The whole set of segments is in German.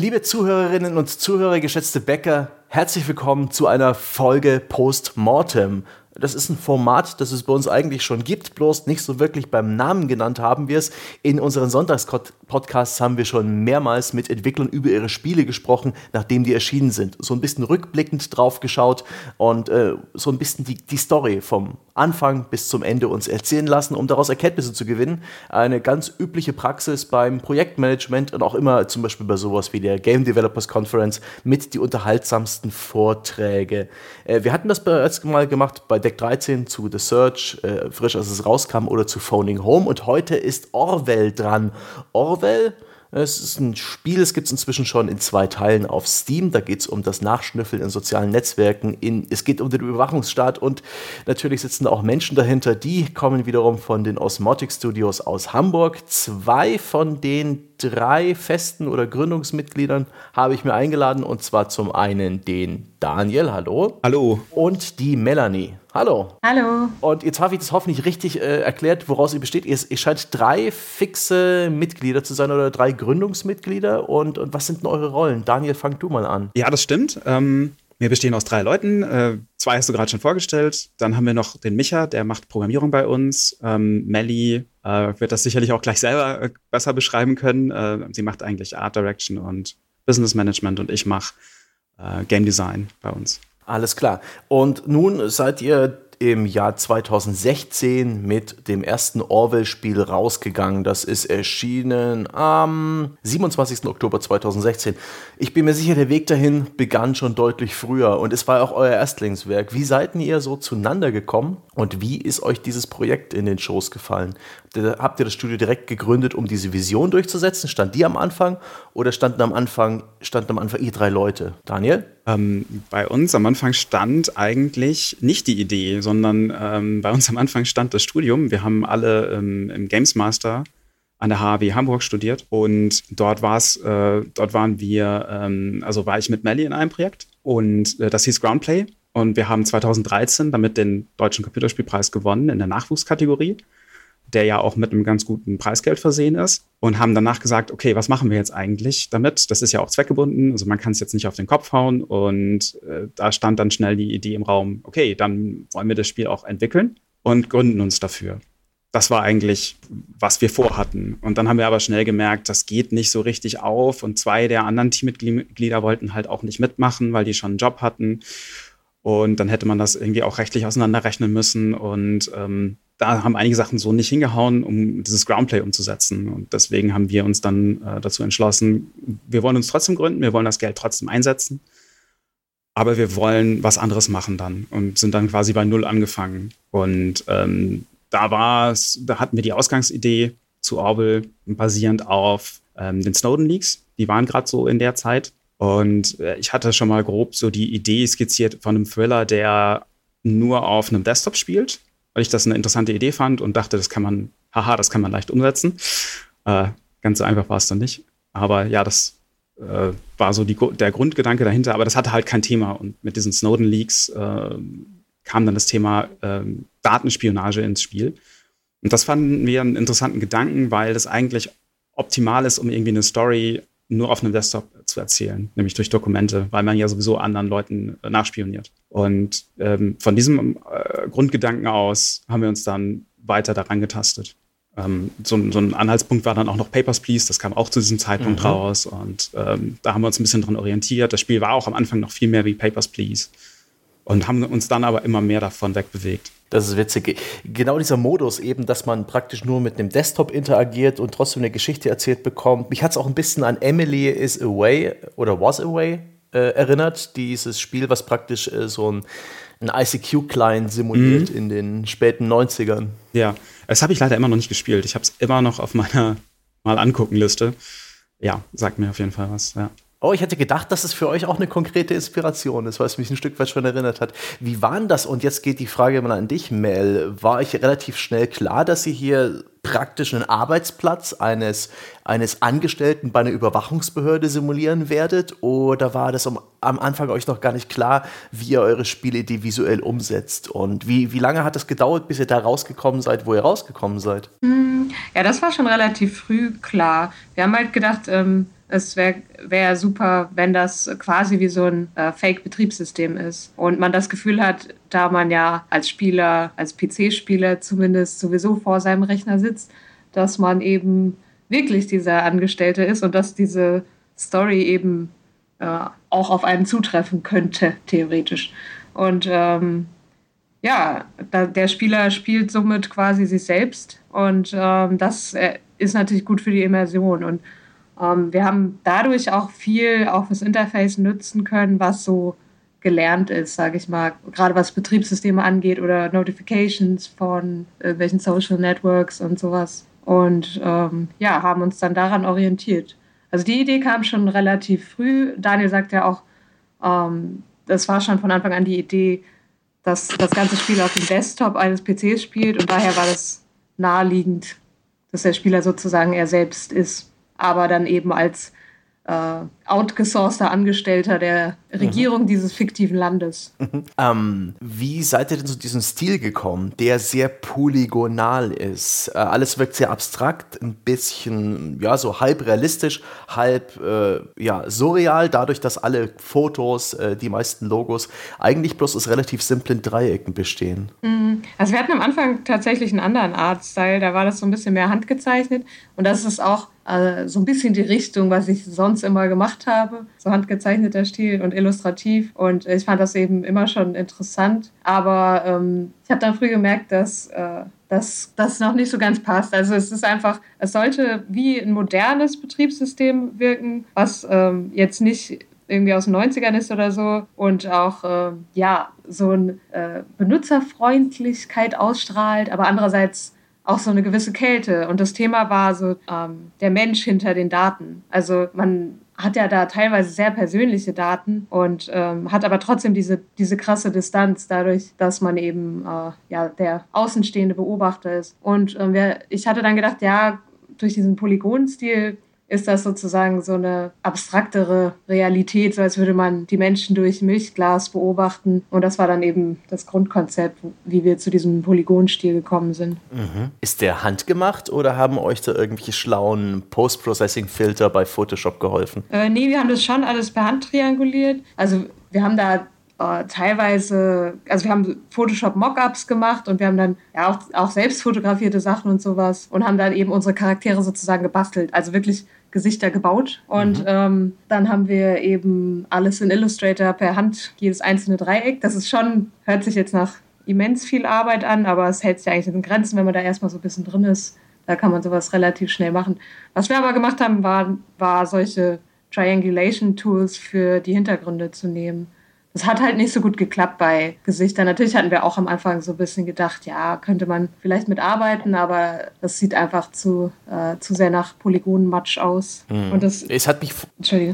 Liebe Zuhörerinnen und Zuhörer, geschätzte Bäcker, herzlich willkommen zu einer Folge Post Mortem. Das ist ein Format, das es bei uns eigentlich schon gibt, bloß nicht so wirklich beim Namen genannt haben wir es. In unseren Sonntagspodcasts haben wir schon mehrmals mit Entwicklern über ihre Spiele gesprochen, nachdem die erschienen sind. So ein bisschen rückblickend drauf geschaut und äh, so ein bisschen die, die Story vom Anfang bis zum Ende uns erzählen lassen, um daraus Erkenntnisse zu gewinnen. Eine ganz übliche Praxis beim Projektmanagement und auch immer zum Beispiel bei sowas wie der Game Developers Conference mit die unterhaltsamsten Vorträge. Äh, wir hatten das bereits mal gemacht bei Deck 13 zu The Search, äh, frisch als es rauskam, oder zu Phoning Home. Und heute ist Orwell dran. Orwell es ist ein Spiel, es gibt es inzwischen schon in zwei Teilen auf Steam. Da geht es um das Nachschnüffeln in sozialen Netzwerken. In, es geht um den Überwachungsstaat und natürlich sitzen da auch Menschen dahinter. Die kommen wiederum von den Osmotic Studios aus Hamburg. Zwei von den drei festen oder Gründungsmitgliedern habe ich mir eingeladen und zwar zum einen den Daniel, hallo. Hallo. Und die Melanie. Hallo. Hallo. Und jetzt habe ich das hoffentlich richtig äh, erklärt, woraus ihr besteht. Ihr, ihr, scheint drei fixe Mitglieder zu sein oder drei Gründungsmitglieder. Und, und was sind denn eure Rollen? Daniel, fang du mal an. Ja, das stimmt. Ähm, wir bestehen aus drei Leuten. Äh, zwei hast du gerade schon vorgestellt. Dann haben wir noch den Micha, der macht Programmierung bei uns. Ähm, Melly äh, wird das sicherlich auch gleich selber äh, besser beschreiben können. Äh, sie macht eigentlich Art Direction und Business Management und ich mache äh, Game Design bei uns. Alles klar. Und nun seid ihr im Jahr 2016 mit dem ersten Orwell-Spiel rausgegangen. Das ist erschienen am 27. Oktober 2016. Ich bin mir sicher, der Weg dahin begann schon deutlich früher und es war auch euer Erstlingswerk. Wie seid ihr so zueinander gekommen und wie ist euch dieses Projekt in den Schoß gefallen? Habt ihr das Studio direkt gegründet, um diese Vision durchzusetzen? Stand die am Anfang oder standen am Anfang, standen am Anfang ihr drei Leute? Daniel? Ähm, bei uns am Anfang stand eigentlich nicht die Idee, sondern ähm, bei uns am Anfang stand das Studium. Wir haben alle ähm, im Games Master an der HAW Hamburg studiert und dort war's, äh, dort waren wir, ähm, also war ich mit Melly in einem Projekt und äh, das hieß Groundplay und wir haben 2013 damit den Deutschen Computerspielpreis gewonnen in der Nachwuchskategorie der ja auch mit einem ganz guten Preisgeld versehen ist und haben danach gesagt, okay, was machen wir jetzt eigentlich damit? Das ist ja auch zweckgebunden, also man kann es jetzt nicht auf den Kopf hauen und äh, da stand dann schnell die Idee im Raum, okay, dann wollen wir das Spiel auch entwickeln und gründen uns dafür. Das war eigentlich, was wir vorhatten. Und dann haben wir aber schnell gemerkt, das geht nicht so richtig auf. Und zwei der anderen Teammitglieder wollten halt auch nicht mitmachen, weil die schon einen Job hatten. Und dann hätte man das irgendwie auch rechtlich auseinanderrechnen müssen. Und ähm, da haben einige Sachen so nicht hingehauen, um dieses Groundplay umzusetzen. Und deswegen haben wir uns dann äh, dazu entschlossen, wir wollen uns trotzdem gründen, wir wollen das Geld trotzdem einsetzen, aber wir wollen was anderes machen dann und sind dann quasi bei Null angefangen. Und ähm, da war da hatten wir die Ausgangsidee zu Orwell basierend auf ähm, den Snowden Leaks. Die waren gerade so in der Zeit. Und äh, ich hatte schon mal grob so die Idee skizziert von einem Thriller, der nur auf einem Desktop spielt weil ich das eine interessante Idee fand und dachte, das kann man, haha, das kann man leicht umsetzen. Äh, ganz so einfach war es dann nicht. Aber ja, das äh, war so die, der Grundgedanke dahinter, aber das hatte halt kein Thema. Und mit diesen Snowden-Leaks äh, kam dann das Thema ähm, Datenspionage ins Spiel. Und das fanden wir einen interessanten Gedanken, weil das eigentlich optimal ist, um irgendwie eine Story nur auf einem Desktop zu erzählen, nämlich durch Dokumente, weil man ja sowieso anderen Leuten äh, nachspioniert. Und ähm, von diesem äh, Grundgedanken aus haben wir uns dann weiter daran getastet. Ähm, so, so, ein Anhaltspunkt war dann auch noch Papers, Please, das kam auch zu diesem Zeitpunkt mhm. raus und ähm, da haben wir uns ein bisschen dran orientiert. Das Spiel war auch am Anfang noch viel mehr wie Papers, Please und haben uns dann aber immer mehr davon wegbewegt. Das ist witzig. Genau dieser Modus eben, dass man praktisch nur mit einem Desktop interagiert und trotzdem eine Geschichte erzählt bekommt. Mich hat es auch ein bisschen an Emily is Away oder Was Away äh, erinnert. Dieses Spiel, was praktisch äh, so ein, ein ICQ-Client simuliert mhm. in den späten 90ern. Ja, das habe ich leider immer noch nicht gespielt. Ich habe es immer noch auf meiner mal angucken Liste. Ja, sagt mir auf jeden Fall was, ja. Oh, ich hätte gedacht, dass es für euch auch eine konkrete Inspiration ist, weil es mich ein Stück weit schon erinnert hat. Wie war denn das? Und jetzt geht die Frage mal an dich, Mel. War euch relativ schnell klar, dass ihr hier praktisch einen Arbeitsplatz eines, eines Angestellten bei einer Überwachungsbehörde simulieren werdet? Oder war das am, am Anfang euch noch gar nicht klar, wie ihr eure Spielidee visuell umsetzt? Und wie, wie lange hat es gedauert, bis ihr da rausgekommen seid, wo ihr rausgekommen seid? Hm, ja, das war schon relativ früh klar. Wir haben halt gedacht, ähm es wäre wär super, wenn das quasi wie so ein äh, Fake-Betriebssystem ist. Und man das Gefühl hat, da man ja als Spieler, als PC-Spieler zumindest sowieso vor seinem Rechner sitzt, dass man eben wirklich dieser Angestellte ist und dass diese Story eben äh, auch auf einen zutreffen könnte, theoretisch. Und ähm, ja, da, der Spieler spielt somit quasi sich selbst und ähm, das äh, ist natürlich gut für die Immersion. Und wir haben dadurch auch viel auch fürs Interface nutzen können, was so gelernt ist, sage ich mal, gerade was Betriebssysteme angeht oder Notifications von irgendwelchen Social Networks und sowas. Und ähm, ja, haben uns dann daran orientiert. Also die Idee kam schon relativ früh. Daniel sagt ja auch, ähm, das war schon von Anfang an die Idee, dass das ganze Spiel auf dem Desktop eines PCs spielt und daher war das naheliegend, dass der Spieler sozusagen er selbst ist, aber dann eben als äh, outgesourceter Angestellter der Regierung mhm. dieses fiktiven Landes. Mhm. Ähm, wie seid ihr denn zu diesem Stil gekommen, der sehr polygonal ist? Äh, alles wirkt sehr abstrakt, ein bisschen, ja, so halb realistisch, halb, äh, ja, surreal, dadurch, dass alle Fotos, äh, die meisten Logos eigentlich bloß aus relativ simplen Dreiecken bestehen. Mhm. Also wir hatten am Anfang tatsächlich einen anderen Artstyle, da war das so ein bisschen mehr handgezeichnet und das ist auch also so ein bisschen die Richtung, was ich sonst immer gemacht habe. So handgezeichneter Stil und illustrativ. Und ich fand das eben immer schon interessant. Aber ähm, ich habe dann früh gemerkt, dass äh, dass das noch nicht so ganz passt. Also es ist einfach, es sollte wie ein modernes Betriebssystem wirken, was ähm, jetzt nicht irgendwie aus den 90ern ist oder so und auch äh, ja so eine äh, Benutzerfreundlichkeit ausstrahlt, aber andererseits auch so eine gewisse Kälte. Und das Thema war so ähm, der Mensch hinter den Daten. Also man hat ja da teilweise sehr persönliche Daten und ähm, hat aber trotzdem diese, diese krasse Distanz dadurch, dass man eben äh, ja, der außenstehende Beobachter ist. Und ähm, wir, ich hatte dann gedacht, ja, durch diesen Polygonstil ist das sozusagen so eine abstraktere Realität, so als würde man die Menschen durch Milchglas beobachten. Und das war dann eben das Grundkonzept, wie wir zu diesem Polygonstil gekommen sind. Mhm. Ist der handgemacht oder haben euch da irgendwelche schlauen Post-Processing-Filter bei Photoshop geholfen? Äh, nee, wir haben das schon alles per Hand trianguliert. Also wir haben da äh, teilweise, also wir haben Photoshop Mockups gemacht und wir haben dann ja auch, auch selbst fotografierte Sachen und sowas und haben dann eben unsere Charaktere sozusagen gebastelt. Also wirklich Gesichter gebaut. Und mhm. ähm, dann haben wir eben alles in Illustrator per Hand, jedes einzelne Dreieck. Das ist schon, hört sich jetzt nach immens viel Arbeit an, aber es hält sich eigentlich in Grenzen, wenn man da erstmal so ein bisschen drin ist. Da kann man sowas relativ schnell machen. Was wir aber gemacht haben, war, war solche Triangulation Tools für die Hintergründe zu nehmen. Das hat halt nicht so gut geklappt bei Gesichtern. Natürlich hatten wir auch am Anfang so ein bisschen gedacht, ja, könnte man vielleicht mitarbeiten, aber das sieht einfach zu, äh, zu sehr nach Polygonenmatsch aus. Mhm. Und das, es hat mich,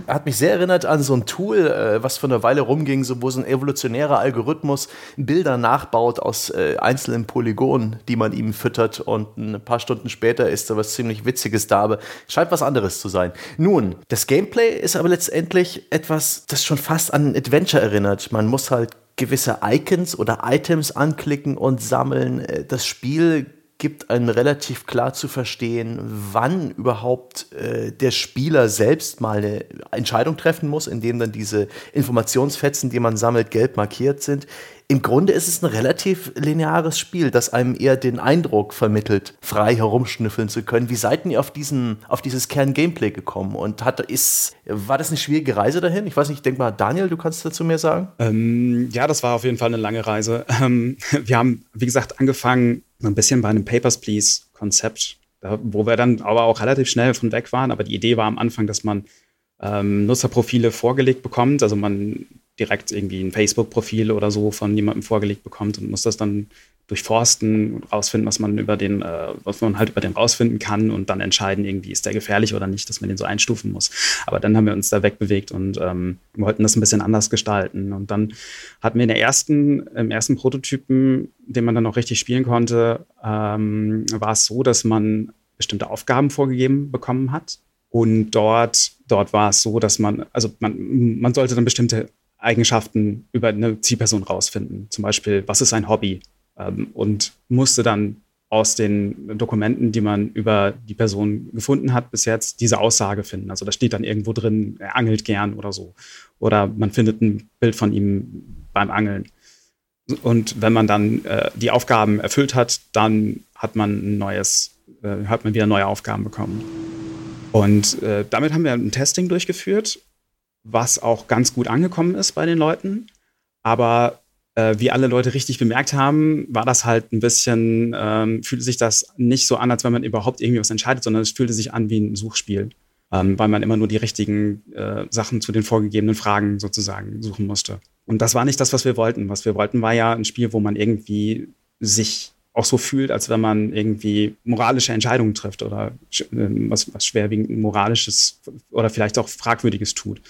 hat mich sehr erinnert an so ein Tool, äh, was vor einer Weile rumging, so, wo so ein evolutionärer Algorithmus Bilder nachbaut aus äh, einzelnen Polygonen, die man ihm füttert und ein paar Stunden später ist da was ziemlich Witziges da, aber scheint was anderes zu sein. Nun, das Gameplay ist aber letztendlich etwas, das schon fast an ein Adventure erinnert verändert. Man muss halt gewisse Icons oder Items anklicken und sammeln. Äh, das Spiel gibt einem relativ klar zu verstehen, wann überhaupt äh, der Spieler selbst mal eine Entscheidung treffen muss, indem dann diese Informationsfetzen, die man sammelt, gelb markiert sind im Grunde ist es ein relativ lineares Spiel, das einem eher den Eindruck vermittelt, frei herumschnüffeln zu können. Wie seid ihr auf, diesen, auf dieses Kern-Gameplay gekommen? Und hat, ist, war das eine schwierige Reise dahin? Ich weiß nicht, ich denke mal, Daniel, du kannst dazu mehr sagen? Ähm, ja, das war auf jeden Fall eine lange Reise. Ähm, wir haben, wie gesagt, angefangen ein bisschen bei einem Papers, Please-Konzept, wo wir dann aber auch relativ schnell von weg waren. Aber die Idee war am Anfang, dass man ähm, Nutzerprofile vorgelegt bekommt. Also man direkt irgendwie ein Facebook-Profil oder so von jemandem vorgelegt bekommt und muss das dann durchforsten und rausfinden, was man über den, äh, was man halt über den rausfinden kann und dann entscheiden, irgendwie ist der gefährlich oder nicht, dass man den so einstufen muss. Aber dann haben wir uns da wegbewegt und ähm, wollten das ein bisschen anders gestalten. Und dann hatten wir in der ersten, im ersten Prototypen, den man dann auch richtig spielen konnte, ähm, war es so, dass man bestimmte Aufgaben vorgegeben bekommen hat. Und dort, dort war es so, dass man, also man, man sollte dann bestimmte Eigenschaften über eine Zielperson rausfinden. Zum Beispiel, was ist ein Hobby? Ähm, und musste dann aus den Dokumenten, die man über die Person gefunden hat, bis jetzt diese Aussage finden. Also da steht dann irgendwo drin, er angelt gern oder so. Oder man findet ein Bild von ihm beim Angeln. Und wenn man dann äh, die Aufgaben erfüllt hat, dann hat man ein neues, äh, hat man wieder neue Aufgaben bekommen. Und äh, damit haben wir ein Testing durchgeführt, was auch ganz gut angekommen ist bei den Leuten. Aber äh, wie alle Leute richtig bemerkt haben, war das halt ein bisschen, ähm, fühlte sich das nicht so an, als wenn man überhaupt irgendwie was entscheidet, sondern es fühlte sich an wie ein Suchspiel, ähm, weil man immer nur die richtigen äh, Sachen zu den vorgegebenen Fragen sozusagen suchen musste. Und das war nicht das, was wir wollten. Was wir wollten, war ja ein Spiel, wo man irgendwie sich auch so fühlt, als wenn man irgendwie moralische Entscheidungen trifft oder äh, was, was schwerwiegend moralisches oder vielleicht auch fragwürdiges tut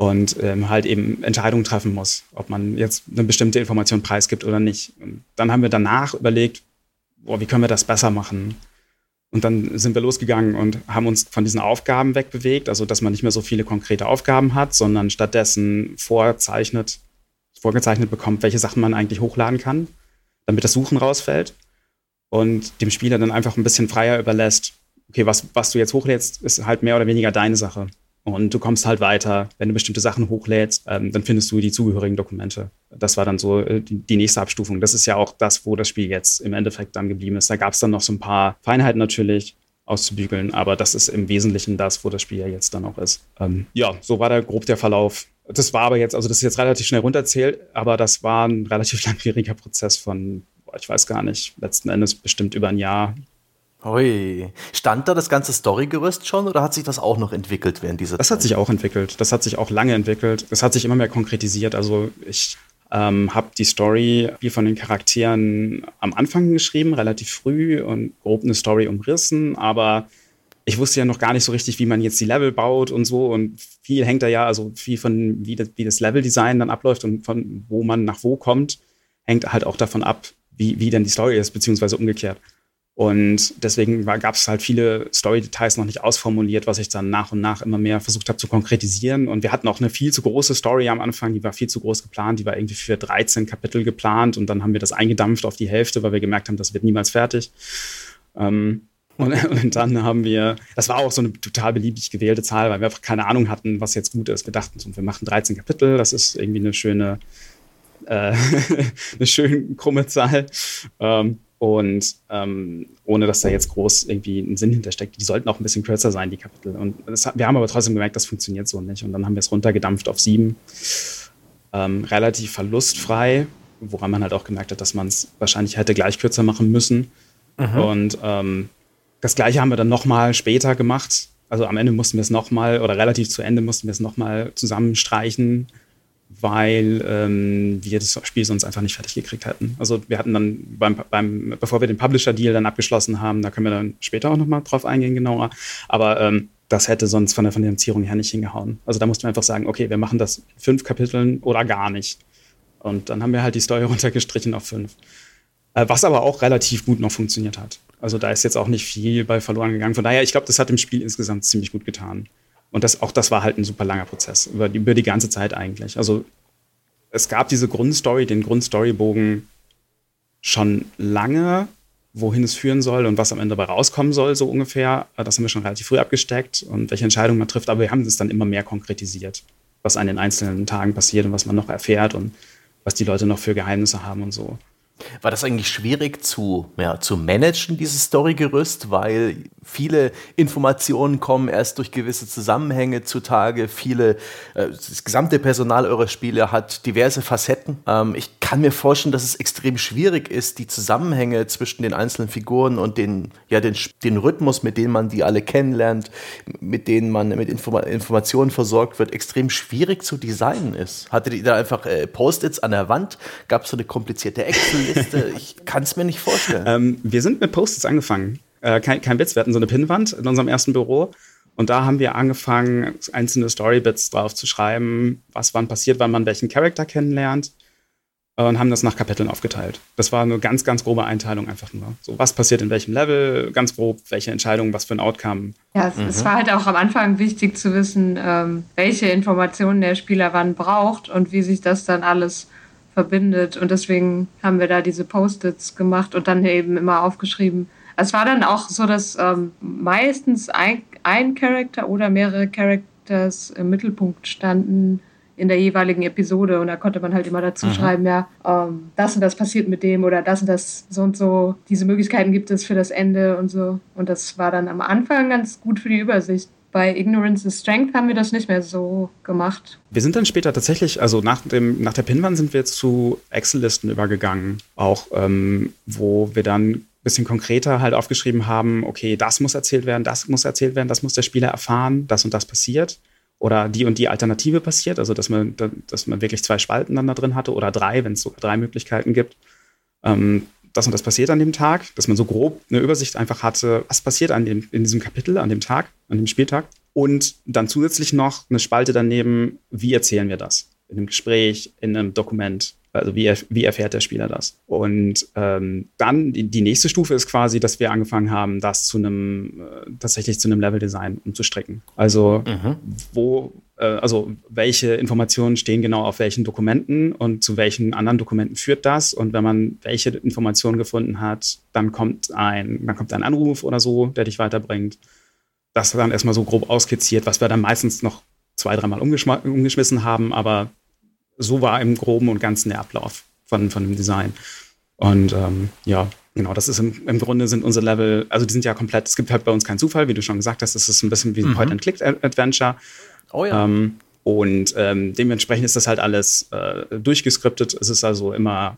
und ähm, halt eben Entscheidungen treffen muss, ob man jetzt eine bestimmte Information preisgibt oder nicht. Und dann haben wir danach überlegt, boah, wie können wir das besser machen? Und dann sind wir losgegangen und haben uns von diesen Aufgaben wegbewegt, also dass man nicht mehr so viele konkrete Aufgaben hat, sondern stattdessen vorzeichnet, vorgezeichnet bekommt, welche Sachen man eigentlich hochladen kann, damit das Suchen rausfällt und dem Spieler dann einfach ein bisschen freier überlässt, okay, was, was du jetzt hochlädst, ist halt mehr oder weniger deine Sache. Und du kommst halt weiter. Wenn du bestimmte Sachen hochlädst, ähm, dann findest du die zugehörigen Dokumente. Das war dann so äh, die, die, nächste Abstufung. Das ist ja auch das, wo das Spiel jetzt im Endeffekt dann geblieben ist. Da gab es dann noch so ein paar Feinheiten natürlich auszubügeln, aber das ist im Wesentlichen das, wo das Spiel ja jetzt dann auch ist. Ähm, ja, so war da grob der Verlauf. Das war aber jetzt, also das ist jetzt relativ schnell runterzählt, aber das war ein relativ langwieriger Prozess von, ich weiß gar nicht, letzten Endes bestimmt über ein Jahr, Hui. Stand da das ganze Storygerüst schon oder hat sich das auch noch entwickelt während dieser Das Zeit? hat sich auch entwickelt. Das hat sich auch lange entwickelt. Es hat sich immer mehr konkretisiert. Also ich ähm, habe die Story wie von den Charakteren am Anfang geschrieben, relativ früh und grob eine Story umrissen, aber ich wusste ja noch gar nicht so richtig, wie man jetzt die Level baut und so und viel hängt da ja, also viel von wie das, wie das Leveldesign dann abläuft und von wo man nach wo kommt, hängt halt auch davon ab, wie, wie denn die Story ist, beziehungsweise umgekehrt. Und deswegen gab es halt viele Story-Details noch nicht ausformuliert, was ich dann nach und nach immer mehr versucht habe zu konkretisieren. Und wir hatten auch eine viel zu große Story am Anfang, die war viel zu groß geplant, die war irgendwie für 13 Kapitel geplant und dann haben wir das eingedampft auf die Hälfte, weil wir gemerkt haben, das wird niemals fertig. Ähm, und, und, dann haben wir, das war auch so eine total beliebig gewählte Zahl, weil wir einfach keine Ahnung hatten, was jetzt gut ist. Wir dachten, so, wir machen 13 Kapitel, das ist irgendwie eine schöne, äh, eine schön krumme Zahl. Ähm, und ähm, ohne dass da jetzt groß irgendwie ein Sinn hintersteckt. Die sollten auch ein bisschen kürzer sein, die Kapitel. Und das, wir haben aber trotzdem gemerkt, das funktioniert so nicht. Und dann haben wir es runtergedampft auf sieben. Ähm, relativ verlustfrei, woran man halt auch gemerkt hat, dass man es wahrscheinlich hätte gleich kürzer machen müssen. Mhm. Und ähm, das gleiche haben wir dann nochmal später gemacht. Also am Ende mussten wir es nochmal, oder relativ zu Ende mussten wir es nochmal zusammenstreichen weil ähm, wir das Spiel sonst einfach nicht fertig gekriegt hätten. Also wir hatten dann beim, beim bevor wir den Publisher-Deal dann abgeschlossen haben, da können wir dann später auch nochmal drauf eingehen, genauer. Aber ähm, das hätte sonst von der Finanzierung her nicht hingehauen. Also da mussten wir einfach sagen, okay, wir machen das fünf Kapiteln oder gar nicht. Und dann haben wir halt die Story runtergestrichen auf fünf. Äh, was aber auch relativ gut noch funktioniert hat. Also da ist jetzt auch nicht viel bei verloren gegangen. Von daher, ich glaube, das hat dem Spiel insgesamt ziemlich gut getan. Und das, auch das war halt ein super langer Prozess, über die, über die ganze Zeit eigentlich. Also es gab diese Grundstory, den Grundstorybogen schon lange, wohin es führen soll und was am Ende dabei rauskommen soll, so ungefähr. Das haben wir schon relativ früh abgesteckt und welche Entscheidungen man trifft, aber wir haben es dann immer mehr konkretisiert, was an den einzelnen Tagen passiert und was man noch erfährt und was die Leute noch für Geheimnisse haben und so. War das eigentlich schwierig zu, ja, zu managen, dieses Storygerüst, weil viele Informationen kommen erst durch gewisse Zusammenhänge zutage. Viele, äh, das gesamte Personal eurer Spiele hat diverse Facetten. Ähm, ich kann mir vorstellen, dass es extrem schwierig ist, die Zusammenhänge zwischen den einzelnen Figuren und den, ja, den, den Rhythmus, mit dem man die alle kennenlernt, mit denen man mit Informa Informationen versorgt wird, extrem schwierig zu designen ist. Hattet ihr da einfach äh, Post-its an der Wand? Gab es so eine komplizierte Excel-Liste? ich kann es mir nicht vorstellen. Ähm, wir sind mit Post-its angefangen. Äh, kein, kein Witz, wir hatten so eine Pinnwand in unserem ersten Büro. Und da haben wir angefangen, einzelne Storybits drauf zu schreiben, was wann passiert, wann man welchen Charakter kennenlernt. Und haben das nach Kapiteln aufgeteilt. Das war eine ganz, ganz grobe Einteilung einfach nur. So, was passiert in welchem Level, ganz grob, welche Entscheidung, was für ein Outcome. Ja, es, mhm. es war halt auch am Anfang wichtig zu wissen, ähm, welche Informationen der Spieler wann braucht und wie sich das dann alles verbindet. Und deswegen haben wir da diese Post-its gemacht und dann eben immer aufgeschrieben. Es war dann auch so, dass ähm, meistens ein, ein Charakter oder mehrere Characters im Mittelpunkt standen in der jeweiligen Episode und da konnte man halt immer dazu mhm. schreiben, ja, ähm, das und das passiert mit dem oder das und das so und so. Diese Möglichkeiten gibt es für das Ende und so. Und das war dann am Anfang ganz gut für die Übersicht. Bei Ignorance is Strength haben wir das nicht mehr so gemacht. Wir sind dann später tatsächlich, also nach, dem, nach der Pinwand sind wir zu Excel-Listen übergegangen, auch ähm, wo wir dann ein bisschen konkreter halt aufgeschrieben haben, okay, das muss erzählt werden, das muss erzählt werden, das muss der Spieler erfahren, das und das passiert oder die und die Alternative passiert, also dass man, dass man wirklich zwei Spalten dann da drin hatte oder drei, wenn es sogar drei Möglichkeiten gibt. Ähm, das und das passiert an dem Tag, dass man so grob eine Übersicht einfach hatte, was passiert an dem, in diesem Kapitel, an dem Tag, an dem Spieltag. Und dann zusätzlich noch eine Spalte daneben, wie erzählen wir das? In einem Gespräch, in einem Dokument, also wie, wie erfährt der Spieler das? Und ähm, dann die, die, nächste Stufe ist quasi, dass wir angefangen haben, das zu einem äh, tatsächlich zu einem Level-Design umzustrecken. Also mhm. wo, also welche Informationen stehen genau auf welchen Dokumenten und zu welchen anderen Dokumenten führt das? Und wenn man welche Informationen gefunden hat, dann kommt ein, dann kommt ein Anruf oder so, der dich weiterbringt. Das dann erstmal so grob auskizziert, was wir dann meistens noch zwei, dreimal umgeschmissen haben, aber so war im Groben und Ganzen der Ablauf von, von dem Design. Und ähm, ja, genau, das ist im, im Grunde sind unsere Level, also die sind ja komplett, es gibt halt bei uns keinen Zufall, wie du schon gesagt hast, es ist ein bisschen wie ein mhm. Point-and-Click-Adventure. Oh ja. Ähm, und ähm, dementsprechend ist das halt alles äh, durchgeskriptet. Es ist also immer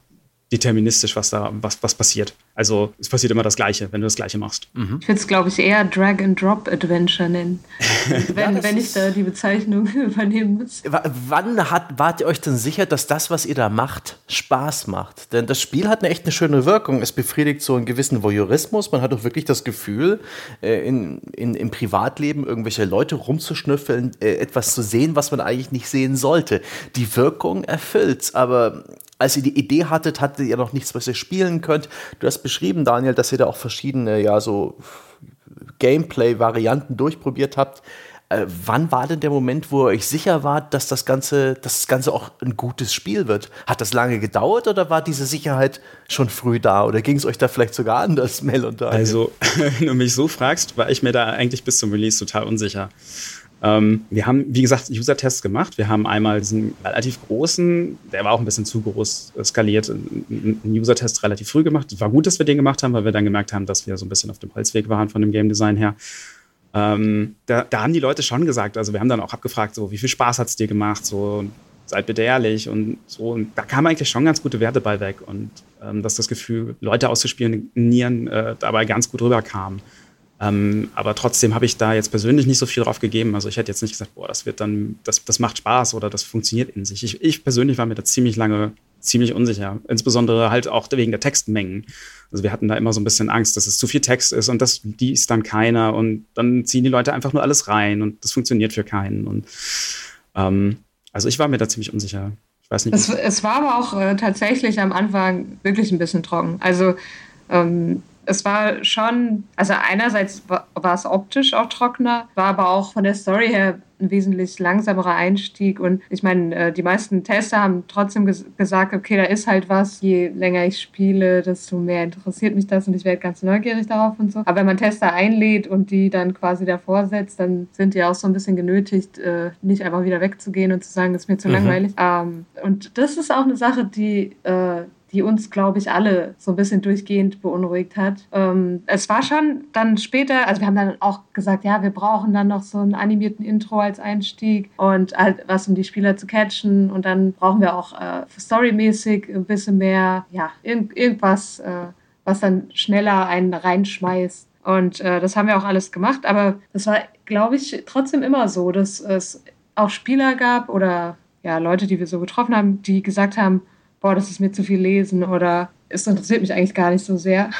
deterministisch, was da was, was passiert. Also es passiert immer das Gleiche, wenn du das Gleiche machst. Mhm. Ich würde es, glaube ich, eher Drag-and-Drop-Adventure nennen, wenn, ja, wenn ich da die Bezeichnung übernehmen muss. W wann hat, wart ihr euch denn sicher, dass das, was ihr da macht, Spaß macht? Denn das Spiel hat eine echt eine schöne Wirkung. Es befriedigt so einen gewissen Voyeurismus. Man hat auch wirklich das Gefühl, äh, in, in, im Privatleben irgendwelche Leute rumzuschnüffeln, äh, etwas zu sehen, was man eigentlich nicht sehen sollte. Die Wirkung erfüllt's, aber als ihr die Idee hattet, hattet ihr noch nichts, was ihr spielen könnt. Du hast beschrieben, Daniel, dass ihr da auch verschiedene, ja, so Gameplay-Varianten durchprobiert habt. Äh, wann war denn der Moment, wo ihr euch sicher wart, dass das Ganze, dass das Ganze auch ein gutes Spiel wird? Hat das lange gedauert oder war diese Sicherheit schon früh da? Oder ging es euch da vielleicht sogar anders, Mel und Daniel? Also, wenn du mich so fragst, war ich mir da eigentlich bis zum Release total unsicher. Ähm, wir haben, wie gesagt, User-Tests gemacht. Wir haben einmal diesen relativ großen, der war auch ein bisschen zu groß skaliert, einen User-Test relativ früh gemacht. War gut, dass wir den gemacht haben, weil wir dann gemerkt haben, dass wir so ein bisschen auf dem Holzweg waren von dem Game Design her. Ähm, da, da, haben die Leute schon gesagt, also wir haben dann auch abgefragt, so wie viel Spaß hat es dir gemacht, so seid bitte ehrlich und so. Und da kamen eigentlich schon ganz gute Werte bei weg und ähm, dass das Gefühl, Leute auszuspionieren, äh, dabei ganz gut rüberkam. Ähm, aber trotzdem habe ich da jetzt persönlich nicht so viel drauf gegeben. Also ich hätte jetzt nicht gesagt, boah, das wird dann, das, das macht Spaß oder das funktioniert in sich. Ich, ich persönlich war mir da ziemlich lange ziemlich unsicher. Insbesondere halt auch wegen der Textmengen. Also wir hatten da immer so ein bisschen Angst, dass es zu viel Text ist und das die ist dann keiner und dann ziehen die Leute einfach nur alles rein und das funktioniert für keinen. Und ähm, also ich war mir da ziemlich unsicher. Ich weiß nicht. Es, es war aber auch äh, tatsächlich am Anfang wirklich ein bisschen trocken. Also ähm, es war schon, also einerseits war, war, es optisch auch trockener, war aber auch von der Story her ein wesentlich langsamerer Einstieg. Und ich meine, äh, die meisten Tester haben trotzdem ges gesagt, okay, da ist halt was. Je länger ich spiele, desto mehr interessiert mich das und ich werde ganz neugierig darauf und so. Aber wenn man Tester einlädt und die dann quasi davor setzt, dann sind die auch so ein bisschen genötigt, äh, nicht einfach wieder wegzugehen und zu sagen, das ist mir zu mhm. langweilig. Ähm, und das ist auch eine Sache, die äh, die uns, glaube ich, alle so ein bisschen durchgehend beunruhigt hat. Ähm, es war schon dann später, also wir haben dann auch gesagt, ja, wir brauchen dann noch so einen animierten Intro als Einstieg und halt was, um die Spieler zu catchen. Und dann brauchen wir auch äh, storymäßig ein bisschen mehr, ja, irg irgendwas, äh, was dann schneller einen reinschmeißt. Und äh, das haben wir auch alles gemacht, aber das war, glaube ich, trotzdem immer so, dass es auch Spieler gab oder ja, Leute, die wir so getroffen haben, die gesagt haben, boah, das ist mir zu viel lesen oder es interessiert mich eigentlich gar nicht so sehr.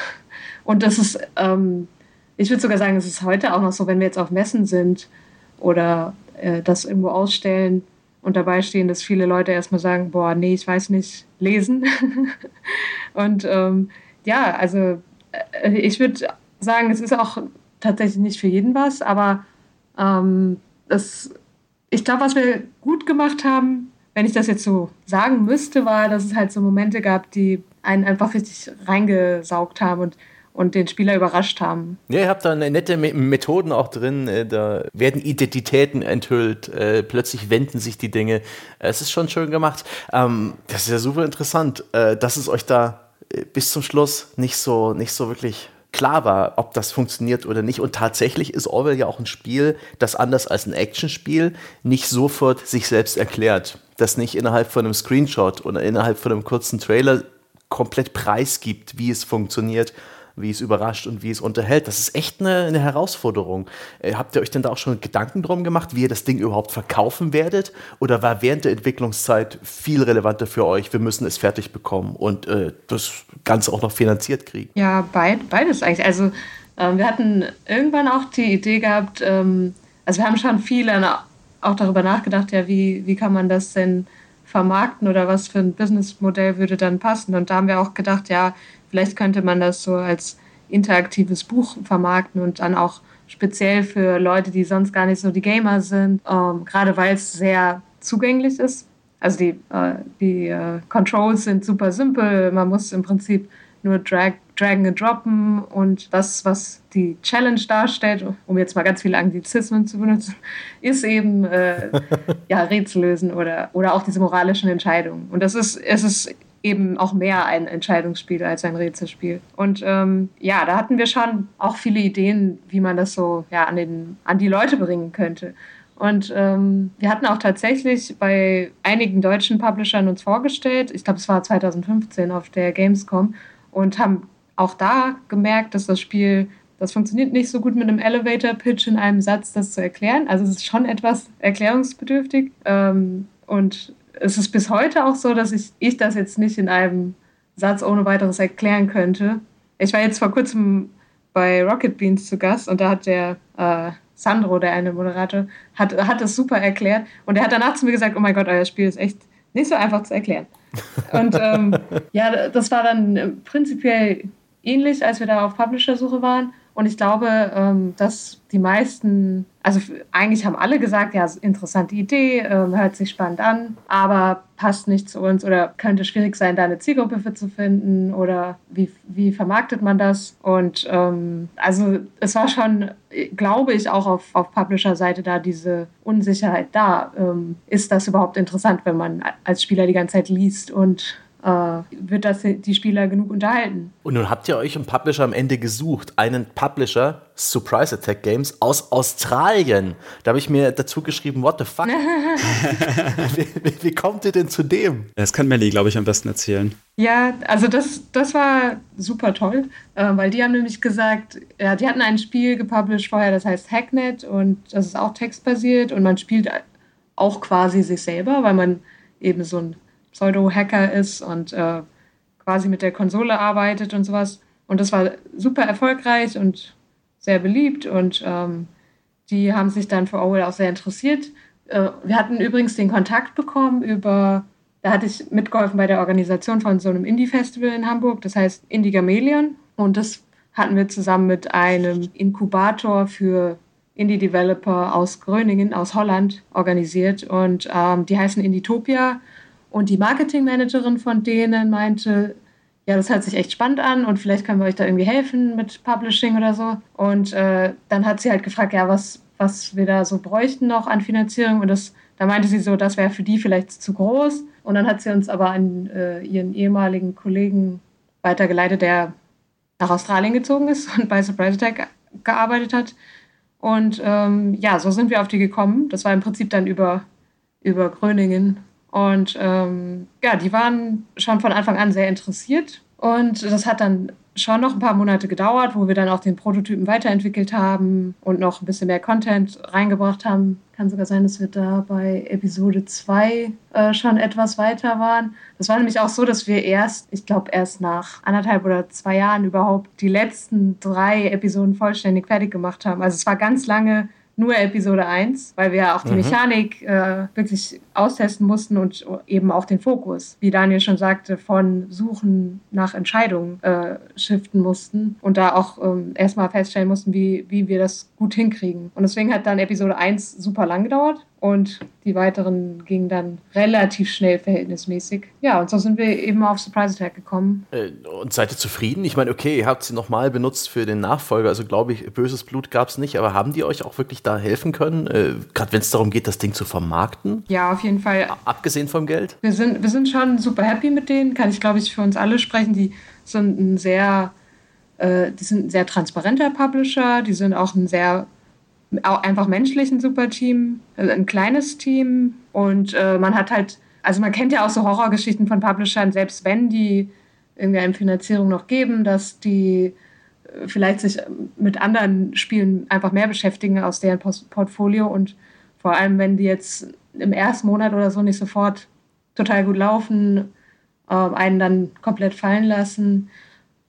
Und das ist, ähm, ich würde sogar sagen, es ist heute auch noch so, wenn wir jetzt auf Messen sind oder äh, das irgendwo ausstellen und dabei stehen, dass viele Leute erstmal sagen, boah, nee, ich weiß nicht lesen. und ähm, ja, also äh, ich würde sagen, es ist auch tatsächlich nicht für jeden was, aber ähm, das, ich glaube, was wir gut gemacht haben, wenn ich das jetzt so sagen müsste, war, dass es halt so Momente gab, die einen einfach richtig reingesaugt haben und und den Spieler überrascht haben. Ja, ihr habt da nette Methoden auch drin. Äh, da werden Identitäten enthüllt. Äh, plötzlich wenden sich die Dinge. Es ist schon schön gemacht. Ähm, das ist ja super interessant, äh, dass es euch da bis zum Schluss nicht so, nicht so wirklich klar war, ob das funktioniert oder nicht. Und tatsächlich ist Orwell ja auch ein Spiel, das anders als ein Actionspiel nicht sofort sich selbst erklärt. Das nicht innerhalb von einem Screenshot oder innerhalb von einem kurzen Trailer komplett preisgibt, wie es funktioniert, wie es überrascht und wie es unterhält. Das ist echt eine, eine Herausforderung. Äh, habt ihr euch denn da auch schon Gedanken drum gemacht, wie ihr das Ding überhaupt verkaufen werdet? Oder war während der Entwicklungszeit viel relevanter für euch, wir müssen es fertig bekommen und äh, das Ganze auch noch finanziert kriegen? Ja, beid, beides eigentlich. Also ähm, wir hatten irgendwann auch die Idee gehabt, ähm, also wir haben schon viel auch darüber nachgedacht, ja, wie, wie kann man das denn vermarkten oder was für ein Businessmodell würde dann passen. Und da haben wir auch gedacht, ja, Vielleicht könnte man das so als interaktives Buch vermarkten und dann auch speziell für Leute, die sonst gar nicht so die Gamer sind, ähm, gerade weil es sehr zugänglich ist. Also die, äh, die äh, Controls sind super simpel. Man muss im Prinzip nur drag, dragen und droppen und das, was die Challenge darstellt, um jetzt mal ganz viele Anglizismen zu benutzen, ist eben äh, ja, Rätsel lösen oder, oder auch diese moralischen Entscheidungen. Und das ist, es ist eben auch mehr ein Entscheidungsspiel als ein Rätselspiel. Und ähm, ja, da hatten wir schon auch viele Ideen, wie man das so ja, an, den, an die Leute bringen könnte. Und ähm, wir hatten auch tatsächlich bei einigen deutschen Publishern uns vorgestellt, ich glaube, es war 2015 auf der Gamescom, und haben auch da gemerkt, dass das Spiel, das funktioniert nicht so gut mit einem Elevator-Pitch in einem Satz, das zu erklären. Also es ist schon etwas erklärungsbedürftig. Ähm, und es ist bis heute auch so, dass ich, ich das jetzt nicht in einem Satz ohne weiteres erklären könnte. Ich war jetzt vor kurzem bei Rocket Beans zu Gast und da hat der äh, Sandro, der eine Moderator, hat, hat das super erklärt und er hat danach zu mir gesagt, oh mein Gott, euer Spiel ist echt nicht so einfach zu erklären. Und ähm, ja, das war dann prinzipiell ähnlich, als wir da auf Publisher-Suche waren. Und ich glaube, ähm, dass die meisten, also eigentlich haben alle gesagt, ja, interessante Idee, ähm, hört sich spannend an, aber passt nicht zu uns oder könnte schwierig sein, da eine Zielgruppe für zu finden oder wie, wie vermarktet man das? Und ähm, also es war schon, glaube ich, auch auf, auf Publisher-Seite da diese Unsicherheit da. Ähm, ist das überhaupt interessant, wenn man als Spieler die ganze Zeit liest und wird das die Spieler genug unterhalten. Und nun habt ihr euch einen Publisher am Ende gesucht, einen Publisher, Surprise Attack Games, aus Australien. Da habe ich mir dazu geschrieben, what the fuck? wie, wie, wie, kommt ihr denn zu dem? Das kann Melly, glaube ich, am besten erzählen. Ja, also das, das war super toll, äh, weil die haben nämlich gesagt, ja, die hatten ein Spiel gepublished vorher, das heißt Hacknet und das ist auch textbasiert und man spielt auch quasi sich selber, weil man eben so ein Pseudo-Hacker ist und äh, quasi mit der Konsole arbeitet und sowas. Und das war super erfolgreich und sehr beliebt und ähm, die haben sich dann für Orwell auch sehr interessiert. Äh, wir hatten übrigens den Kontakt bekommen über, da hatte ich mitgeholfen bei der Organisation von so einem Indie-Festival in Hamburg, das heißt Indie Gamelion. Und das hatten wir zusammen mit einem Inkubator für Indie-Developer aus Gröningen, aus Holland, organisiert. Und ähm, die heißen Inditopia und die Marketingmanagerin von denen meinte, ja, das hört sich echt spannend an und vielleicht können wir euch da irgendwie helfen mit Publishing oder so. Und äh, dann hat sie halt gefragt, ja, was, was wir da so bräuchten noch an Finanzierung. Und das, da meinte sie so, das wäre für die vielleicht zu groß. Und dann hat sie uns aber an äh, ihren ehemaligen Kollegen weitergeleitet, der nach Australien gezogen ist und bei Surprise Attack gearbeitet hat. Und ähm, ja, so sind wir auf die gekommen. Das war im Prinzip dann über, über Gröningen und ähm, ja, die waren schon von Anfang an sehr interessiert. Und das hat dann schon noch ein paar Monate gedauert, wo wir dann auch den Prototypen weiterentwickelt haben und noch ein bisschen mehr Content reingebracht haben. Kann sogar sein, dass wir da bei Episode 2 äh, schon etwas weiter waren. Das war nämlich auch so, dass wir erst, ich glaube, erst nach anderthalb oder zwei Jahren überhaupt die letzten drei Episoden vollständig fertig gemacht haben. Also es war ganz lange nur Episode 1, weil wir auch die mhm. Mechanik äh, wirklich austesten mussten und eben auch den Fokus, wie Daniel schon sagte, von Suchen nach Entscheidungen äh, shiften mussten und da auch ähm, erstmal feststellen mussten, wie, wie wir das gut hinkriegen. Und deswegen hat dann Episode 1 super lang gedauert und die weiteren gingen dann relativ schnell verhältnismäßig. Ja, und so sind wir eben auf Surprise Attack gekommen. Äh, und seid ihr zufrieden? Ich meine, okay, ihr habt sie nochmal benutzt für den Nachfolger, also glaube ich, böses Blut gab es nicht, aber haben die euch auch wirklich da helfen können? Äh, Gerade wenn es darum geht, das Ding zu vermarkten? Ja, auf jeden Fall. Abgesehen vom Geld? Wir sind, wir sind schon super happy mit denen, kann ich glaube ich für uns alle sprechen. Die sind ein sehr, äh, die sind ein sehr transparenter Publisher, die sind auch ein sehr auch einfach menschlich ein super Team, also ein kleines Team und äh, man hat halt, also man kennt ja auch so Horrorgeschichten von Publishern, selbst wenn die irgendwie eine Finanzierung noch geben, dass die äh, vielleicht sich mit anderen Spielen einfach mehr beschäftigen aus deren Portfolio und vor allem, wenn die jetzt im ersten Monat oder so nicht sofort total gut laufen, äh, einen dann komplett fallen lassen.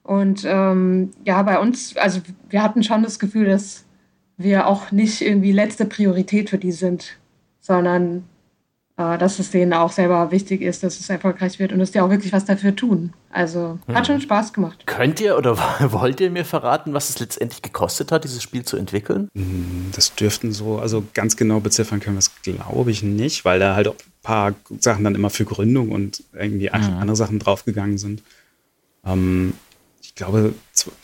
Und ähm, ja, bei uns, also wir hatten schon das Gefühl, dass wir auch nicht irgendwie letzte Priorität für die sind, sondern dass es denen auch selber wichtig ist, dass es erfolgreich wird und dass die auch wirklich was dafür tun. Also hat hm. schon Spaß gemacht. Könnt ihr oder wollt ihr mir verraten, was es letztendlich gekostet hat, dieses Spiel zu entwickeln? Hm, das dürften so, also ganz genau beziffern können wir es, glaube ich, nicht, weil da halt auch ein paar Sachen dann immer für Gründung und irgendwie mhm. andere Sachen draufgegangen sind. Ähm, ich glaube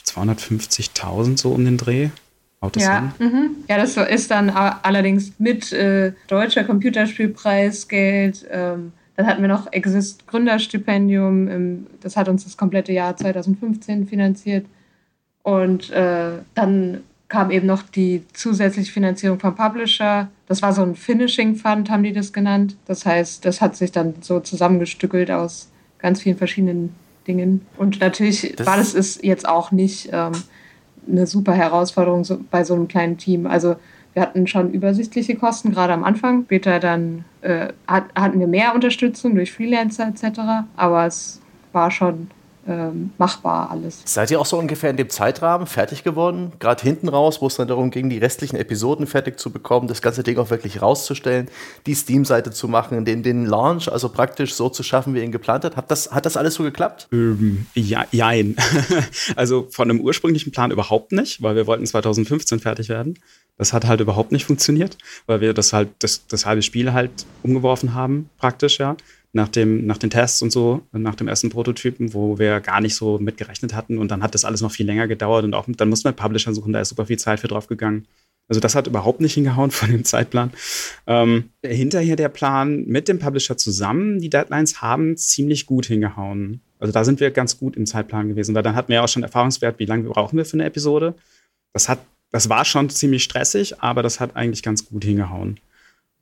250.000 so um den Dreh. Haut das ja, mhm. ja, das ist dann allerdings mit äh, deutscher Computerspielpreis Geld. Ähm, dann hatten wir noch Exist Gründerstipendium. Im, das hat uns das komplette Jahr 2015 finanziert. Und äh, dann kam eben noch die zusätzliche Finanzierung vom Publisher. Das war so ein Finishing Fund, haben die das genannt. Das heißt, das hat sich dann so zusammengestückelt aus ganz vielen verschiedenen Dingen. Und natürlich das war das ist jetzt auch nicht. Ähm, eine super Herausforderung so, bei so einem kleinen Team. Also wir hatten schon übersichtliche Kosten, gerade am Anfang. Später dann äh, hat, hatten wir mehr Unterstützung durch Freelancer etc. Aber es war schon ähm, machbar alles. Seid ihr auch so ungefähr in dem Zeitrahmen fertig geworden? Gerade hinten raus, wo es dann darum ging, die restlichen Episoden fertig zu bekommen, das ganze Ding auch wirklich rauszustellen, die Steam-Seite zu machen, den, den Launch also praktisch so zu schaffen, wie ihr ihn geplant habt. Hat das, hat das alles so geklappt? Ähm, ja, jein. also von einem ursprünglichen Plan überhaupt nicht, weil wir wollten 2015 fertig werden. Das hat halt überhaupt nicht funktioniert, weil wir das halt, das, das halbe Spiel halt umgeworfen haben, praktisch, ja nach, dem, nach den Tests und so, nach dem ersten Prototypen, wo wir gar nicht so mitgerechnet hatten. Und dann hat das alles noch viel länger gedauert und auch dann mussten wir Publisher suchen, da ist super viel Zeit für drauf gegangen. Also das hat überhaupt nicht hingehauen von dem Zeitplan. Ähm, hinterher der Plan mit dem Publisher zusammen, die Deadlines haben ziemlich gut hingehauen. Also da sind wir ganz gut im Zeitplan gewesen, weil dann hatten wir ja auch schon Erfahrungswert, wie lange brauchen wir für eine Episode. Das hat, das war schon ziemlich stressig, aber das hat eigentlich ganz gut hingehauen.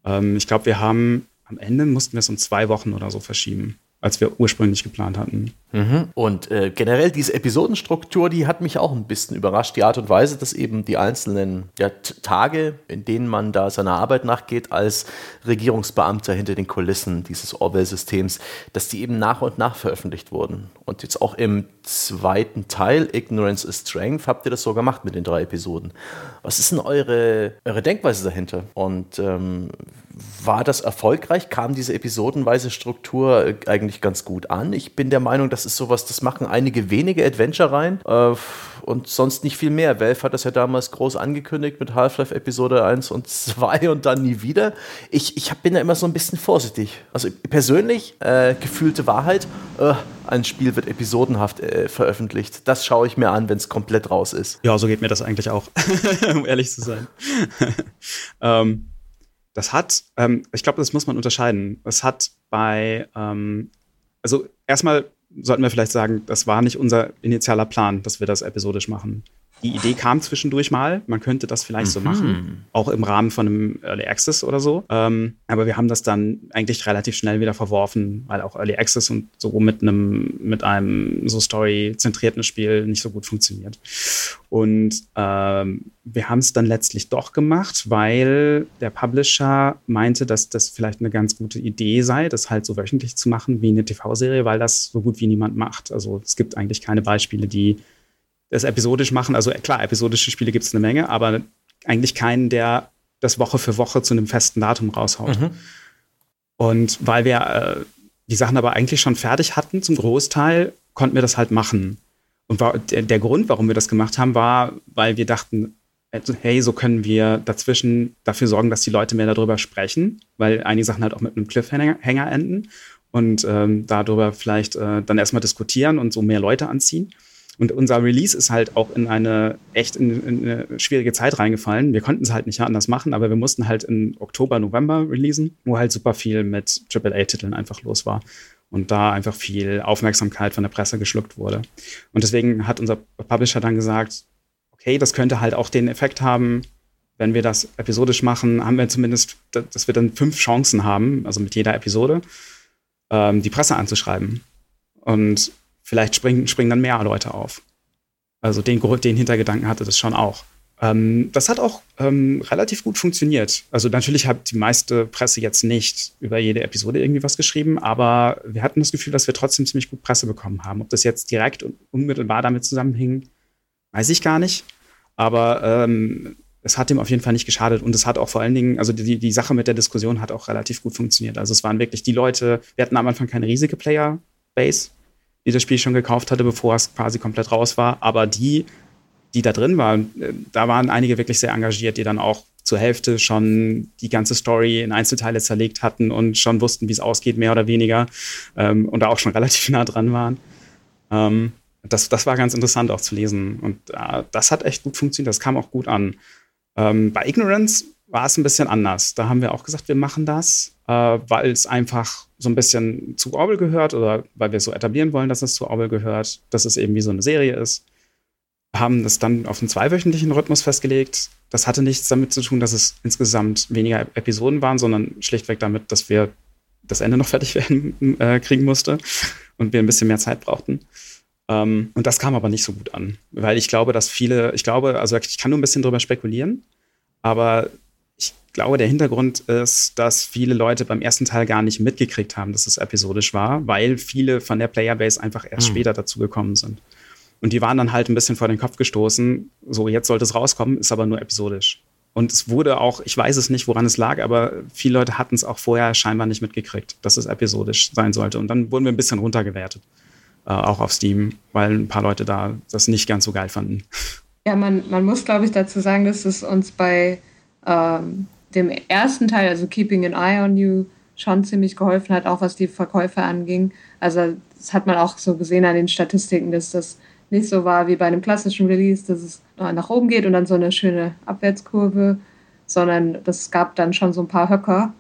Ähm, ich glaube, wir haben am Ende mussten wir es um zwei Wochen oder so verschieben als wir ursprünglich geplant hatten. Mhm. Und äh, generell diese Episodenstruktur, die hat mich auch ein bisschen überrascht. Die Art und Weise, dass eben die einzelnen ja, Tage, in denen man da seiner Arbeit nachgeht, als Regierungsbeamter hinter den Kulissen dieses Orwell-Systems, dass die eben nach und nach veröffentlicht wurden. Und jetzt auch im zweiten Teil, Ignorance is Strength, habt ihr das so gemacht mit den drei Episoden. Was ist denn eure, eure Denkweise dahinter? Und ähm, war das erfolgreich? Kam diese episodenweise Struktur äh, eigentlich ganz gut an? Ich bin der Meinung, das ist sowas, das machen einige wenige Adventure rein äh, und sonst nicht viel mehr. Valve hat das ja damals groß angekündigt mit Half-Life Episode 1 und 2 und dann nie wieder. Ich, ich bin da immer so ein bisschen vorsichtig. Also persönlich, äh, gefühlte Wahrheit, äh, ein Spiel wird episodenhaft äh, veröffentlicht. Das schaue ich mir an, wenn es komplett raus ist. Ja, so geht mir das eigentlich auch, um ehrlich zu sein. ähm, das hat, ähm, ich glaube, das muss man unterscheiden. Es hat bei, ähm, also erstmal sollten wir vielleicht sagen, das war nicht unser initialer Plan, dass wir das episodisch machen die Idee kam zwischendurch mal, man könnte das vielleicht mhm. so machen, auch im Rahmen von einem Early Access oder so. Ähm, aber wir haben das dann eigentlich relativ schnell wieder verworfen, weil auch Early Access und so mit einem mit einem so Story-zentrierten Spiel nicht so gut funktioniert. Und ähm, wir haben es dann letztlich doch gemacht, weil der Publisher meinte, dass das vielleicht eine ganz gute Idee sei, das halt so wöchentlich zu machen wie eine TV-Serie, weil das so gut wie niemand macht. Also es gibt eigentlich keine Beispiele, die das episodisch machen. Also klar, episodische Spiele gibt es eine Menge, aber eigentlich keinen, der das Woche für Woche zu einem festen Datum raushaut. Mhm. Und weil wir äh, die Sachen aber eigentlich schon fertig hatten, zum Großteil, konnten wir das halt machen. Und war, der, der, Grund, warum wir das gemacht haben, war, weil wir dachten, also, hey, so können wir dazwischen dafür sorgen, dass die Leute mehr darüber sprechen, weil einige Sachen halt auch mit einem Cliffhanger enden und ähm, darüber vielleicht äh, dann erstmal diskutieren und so mehr Leute anziehen. Und unser Release ist halt auch in eine echt in, in eine schwierige Zeit reingefallen. Wir konnten es halt nicht anders machen, aber wir mussten halt im Oktober, November releasen, wo halt super viel mit AAA-Titeln einfach los war und da einfach viel Aufmerksamkeit von der Presse geschluckt wurde. Und deswegen hat unser Publisher dann gesagt, okay, das könnte halt auch den Effekt haben, wenn wir das episodisch machen, haben wir zumindest, dass wir dann fünf Chancen haben, also mit jeder Episode, ähm, die Presse anzuschreiben. Und vielleicht springen, springen dann mehr Leute auf. Also den, den Hintergedanken hatte das schon auch. Ähm, das hat auch ähm, relativ gut funktioniert. Also natürlich hat die meiste Presse jetzt nicht über jede Episode irgendwie was geschrieben, aber wir hatten das Gefühl, dass wir trotzdem ziemlich gut Presse bekommen haben. Ob das jetzt direkt und unmittelbar damit zusammenhing, weiß ich gar nicht. Aber ähm, es hat ihm auf jeden Fall nicht geschadet und es hat auch vor allen Dingen, also die, die Sache mit der Diskussion hat auch relativ gut funktioniert. Also es waren wirklich die Leute, wir hatten am Anfang keine riesige Player-Base, die das Spiel schon gekauft hatte, bevor es quasi komplett raus war. Aber die, die da drin waren, äh, da waren einige wirklich sehr engagiert, die dann auch zur Hälfte schon die ganze Story in Einzelteile zerlegt hatten und schon wussten, wie es ausgeht, mehr oder weniger. Ähm, und da auch schon relativ nah dran waren. Ähm, das, das war ganz interessant auch zu lesen. Und äh, das hat echt gut funktioniert. Das kam auch gut an. Ähm, bei Ignorance war es ein bisschen anders. Da haben wir auch gesagt, wir machen das, äh, weil es einfach so ein bisschen zu Orwell gehört oder weil wir so etablieren wollen, dass es zu Orwell gehört, dass es eben wie so eine Serie ist. Haben das dann auf einen zweiwöchentlichen Rhythmus festgelegt. Das hatte nichts damit zu tun, dass es insgesamt weniger Episoden waren, sondern schlichtweg damit, dass wir das Ende noch fertig werden äh, kriegen musste und wir ein bisschen mehr Zeit brauchten. Ähm, und das kam aber nicht so gut an, weil ich glaube, dass viele, ich glaube, also ich kann nur ein bisschen drüber spekulieren, aber glaube, der Hintergrund ist, dass viele Leute beim ersten Teil gar nicht mitgekriegt haben, dass es episodisch war, weil viele von der Playerbase einfach erst mhm. später dazu gekommen sind. Und die waren dann halt ein bisschen vor den Kopf gestoßen, so jetzt sollte es rauskommen, ist aber nur episodisch. Und es wurde auch, ich weiß es nicht, woran es lag, aber viele Leute hatten es auch vorher scheinbar nicht mitgekriegt, dass es episodisch sein sollte. Und dann wurden wir ein bisschen runtergewertet, äh, auch auf Steam, weil ein paar Leute da das nicht ganz so geil fanden. Ja, man, man muss, glaube ich, dazu sagen, dass es uns bei ähm, dem ersten Teil, also Keeping an Eye on You, schon ziemlich geholfen hat, auch was die Verkäufe anging. Also das hat man auch so gesehen an den Statistiken, dass das nicht so war wie bei einem klassischen Release, dass es nach oben geht und dann so eine schöne Abwärtskurve, sondern das gab dann schon so ein paar Höcker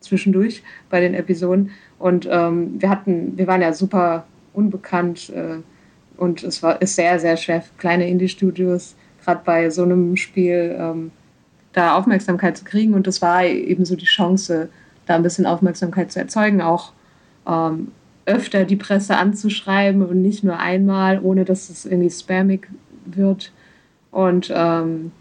zwischendurch bei den Episoden. Und ähm, wir hatten, wir waren ja super unbekannt äh, und es war ist sehr, sehr schwer für kleine Indie-Studios, gerade bei so einem Spiel ähm, da Aufmerksamkeit zu kriegen. Und das war eben so die Chance, da ein bisschen Aufmerksamkeit zu erzeugen, auch ähm, öfter die Presse anzuschreiben und nicht nur einmal, ohne dass es irgendwie spammig wird. Und ähm,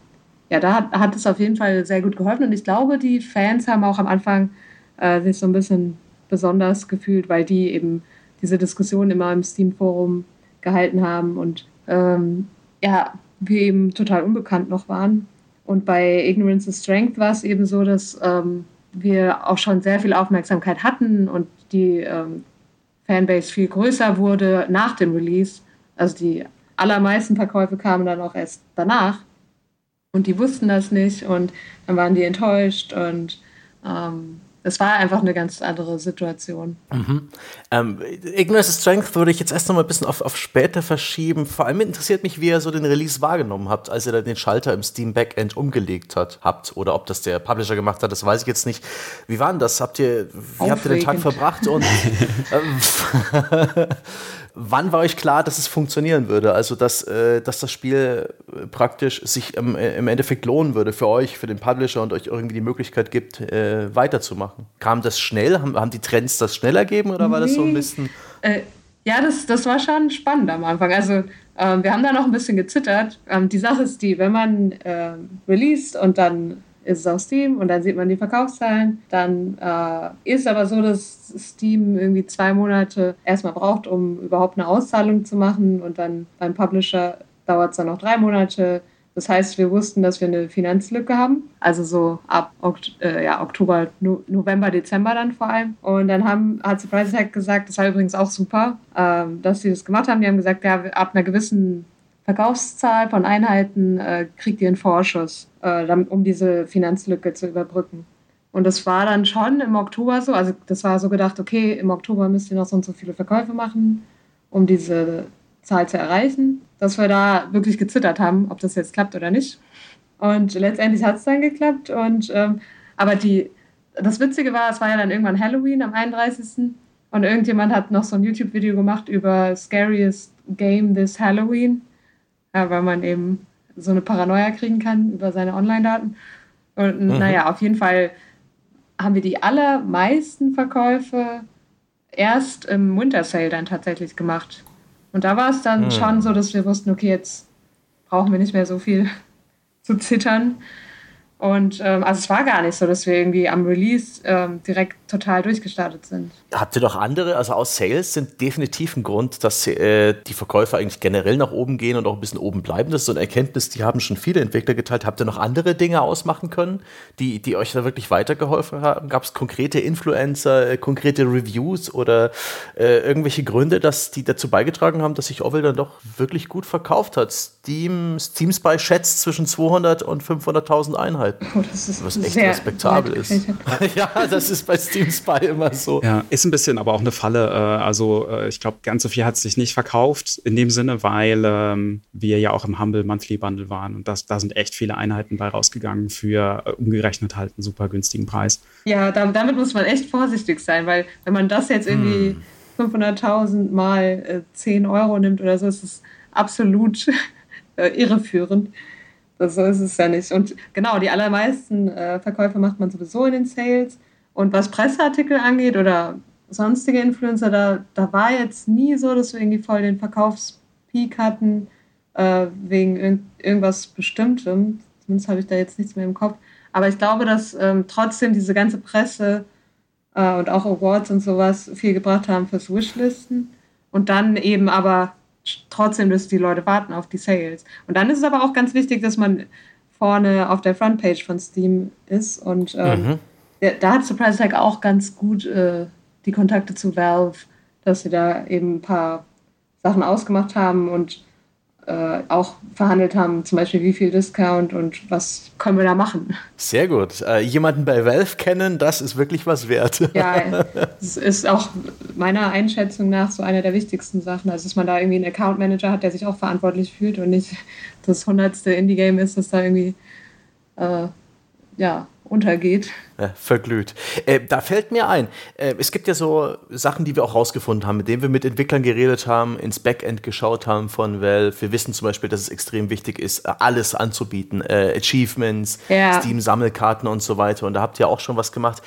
ja, da hat, hat es auf jeden Fall sehr gut geholfen. Und ich glaube, die Fans haben auch am Anfang äh, sich so ein bisschen besonders gefühlt, weil die eben diese Diskussion immer im Steam-Forum gehalten haben und ähm, ja, wir eben total unbekannt noch waren. Und bei Ignorance is Strength war es eben so, dass ähm, wir auch schon sehr viel Aufmerksamkeit hatten und die ähm, Fanbase viel größer wurde nach dem Release. Also die allermeisten Verkäufe kamen dann auch erst danach. Und die wussten das nicht und dann waren die enttäuscht und ähm, es war einfach eine ganz andere Situation. Mhm. Ähm, Ignorance Strength würde ich jetzt erst noch mal ein bisschen auf, auf später verschieben. Vor allem interessiert mich, wie ihr so den Release wahrgenommen habt, als ihr dann den Schalter im Steam Backend umgelegt hat, habt. Oder ob das der Publisher gemacht hat, das weiß ich jetzt nicht. Wie war denn das? Habt ihr, wie habt ihr den Tag verbracht? Und ähm, wann war euch klar, dass es funktionieren würde? Also, dass, äh, dass das Spiel äh, praktisch sich im, äh, im, Endeffekt lohnen würde für euch, für den Publisher und euch irgendwie die Möglichkeit gibt, äh, weiterzumachen? Kam das schnell? Haben, haben die Trends das schneller ergeben oder war das so ein bisschen. Äh, ja, das, das war schon spannend am Anfang. Also, ähm, wir haben da noch ein bisschen gezittert. Ähm, die Sache ist die, wenn man released und dann ist es auf Steam und dann sieht man die Verkaufszahlen. Dann äh, ist aber so, dass Steam irgendwie zwei Monate erstmal braucht, um überhaupt eine Auszahlung zu machen und dann beim Publisher dauert es dann noch drei Monate. Das heißt, wir wussten, dass wir eine Finanzlücke haben, also so ab Okt äh, ja, Oktober, no November, Dezember dann vor allem. Und dann haben, hat Surprise Hack gesagt, das war übrigens auch super, ähm, dass sie das gemacht haben. Die haben gesagt, ja, ab einer gewissen Verkaufszahl von Einheiten äh, kriegt ihr einen Vorschuss, äh, um diese Finanzlücke zu überbrücken. Und das war dann schon im Oktober so. Also das war so gedacht, okay, im Oktober müsst ihr noch so und so viele Verkäufe machen, um diese Zahl zu erreichen. Dass wir da wirklich gezittert haben, ob das jetzt klappt oder nicht. Und letztendlich hat es dann geklappt. Und ähm, aber die, das Witzige war, es war ja dann irgendwann Halloween am 31. Und irgendjemand hat noch so ein YouTube-Video gemacht über Scariest Game this Halloween, ja, weil man eben so eine Paranoia kriegen kann über seine Online-Daten. Und mhm. naja, auf jeden Fall haben wir die allermeisten Verkäufe erst im Winter Sale dann tatsächlich gemacht. Und da war es dann mhm. schon so, dass wir wussten, okay, jetzt brauchen wir nicht mehr so viel zu zittern. Und ähm, also es war gar nicht so, dass wir irgendwie am Release ähm, direkt total durchgestartet sind. Habt ihr noch andere, also aus Sales sind definitiv ein Grund, dass äh, die Verkäufe eigentlich generell nach oben gehen und auch ein bisschen oben bleiben. Das ist so eine Erkenntnis, die haben schon viele Entwickler geteilt. Habt ihr noch andere Dinge ausmachen können, die, die euch da wirklich weitergeholfen haben? Gab es konkrete Influencer, äh, konkrete Reviews oder äh, irgendwelche Gründe, dass die dazu beigetragen haben, dass sich Ovel dann doch wirklich gut verkauft hat? Steam, Steam Spy schätzt zwischen 200 und 500.000 Einheiten. Oh, das ist was echt respektabel ist. ja, das ist bei Steam Spy immer so. Ja, ist ein bisschen aber auch eine Falle. Äh, also äh, ich glaube, ganz so viel hat sich nicht verkauft in dem Sinne, weil ähm, wir ja auch im Humble Monthly Bundle waren und das, da sind echt viele Einheiten bei rausgegangen für äh, umgerechnet halt einen super günstigen Preis. Ja, damit muss man echt vorsichtig sein, weil wenn man das jetzt irgendwie hm. 500.000 mal 10 Euro nimmt oder so, ist es absolut irreführend. So ist es ja nicht. Und genau, die allermeisten äh, Verkäufe macht man sowieso in den Sales. Und was Presseartikel angeht oder sonstige Influencer, da, da war jetzt nie so, dass wir irgendwie voll den Verkaufspeak hatten äh, wegen irg irgendwas Bestimmtem. Zumindest habe ich da jetzt nichts mehr im Kopf. Aber ich glaube, dass ähm, trotzdem diese ganze Presse äh, und auch Awards und sowas viel gebracht haben fürs Wishlisten. Und dann eben aber trotzdem, dass die Leute warten auf die Sales. Und dann ist es aber auch ganz wichtig, dass man vorne auf der Frontpage von Steam ist. Und ähm, mhm. Da hat Surprise Tag auch ganz gut äh, die Kontakte zu Valve, dass sie da eben ein paar Sachen ausgemacht haben und äh, auch verhandelt haben, zum Beispiel wie viel Discount und was können wir da machen. Sehr gut. Äh, jemanden bei Valve kennen, das ist wirklich was wert. Ja, es ist auch meiner Einschätzung nach so eine der wichtigsten Sachen. Also, dass man da irgendwie einen Account Manager hat, der sich auch verantwortlich fühlt und nicht das hundertste Indie-Game ist, das da irgendwie äh, ja, untergeht. Ja, verglüht. Äh, da fällt mir ein, äh, es gibt ja so Sachen, die wir auch rausgefunden haben, mit denen wir mit Entwicklern geredet haben, ins Backend geschaut haben von Valve. Wir wissen zum Beispiel, dass es extrem wichtig ist, äh, alles anzubieten. Äh, Achievements, ja. Steam-Sammelkarten und so weiter. Und da habt ihr auch schon was gemacht.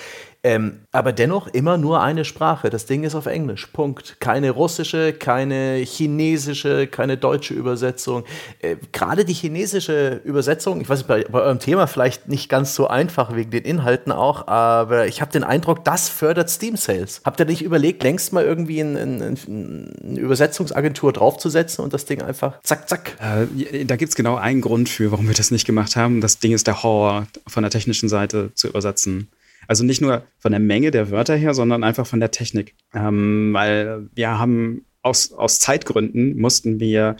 Ähm, aber dennoch immer nur eine Sprache. Das Ding ist auf Englisch. Punkt. Keine russische, keine chinesische, keine deutsche Übersetzung. Äh, Gerade die chinesische Übersetzung, ich weiß nicht, bei, bei, eurem Thema vielleicht nicht ganz so einfach wegen den Inhalten auch, aber ich habe den Eindruck, das fördert Steam Sales. Habt ihr nicht überlegt, längst mal irgendwie eine ein, Übersetzungsagentur draufzusetzen und das Ding einfach zack, zack? Äh, da gibt es genau einen Grund für, warum wir das nicht gemacht haben. Das Ding ist der Horror von der technischen Seite zu übersetzen. Also nicht nur von der Menge der Wörter her, sondern einfach von der Technik. Ähm, weil wir haben aus, aus Zeitgründen mussten wir,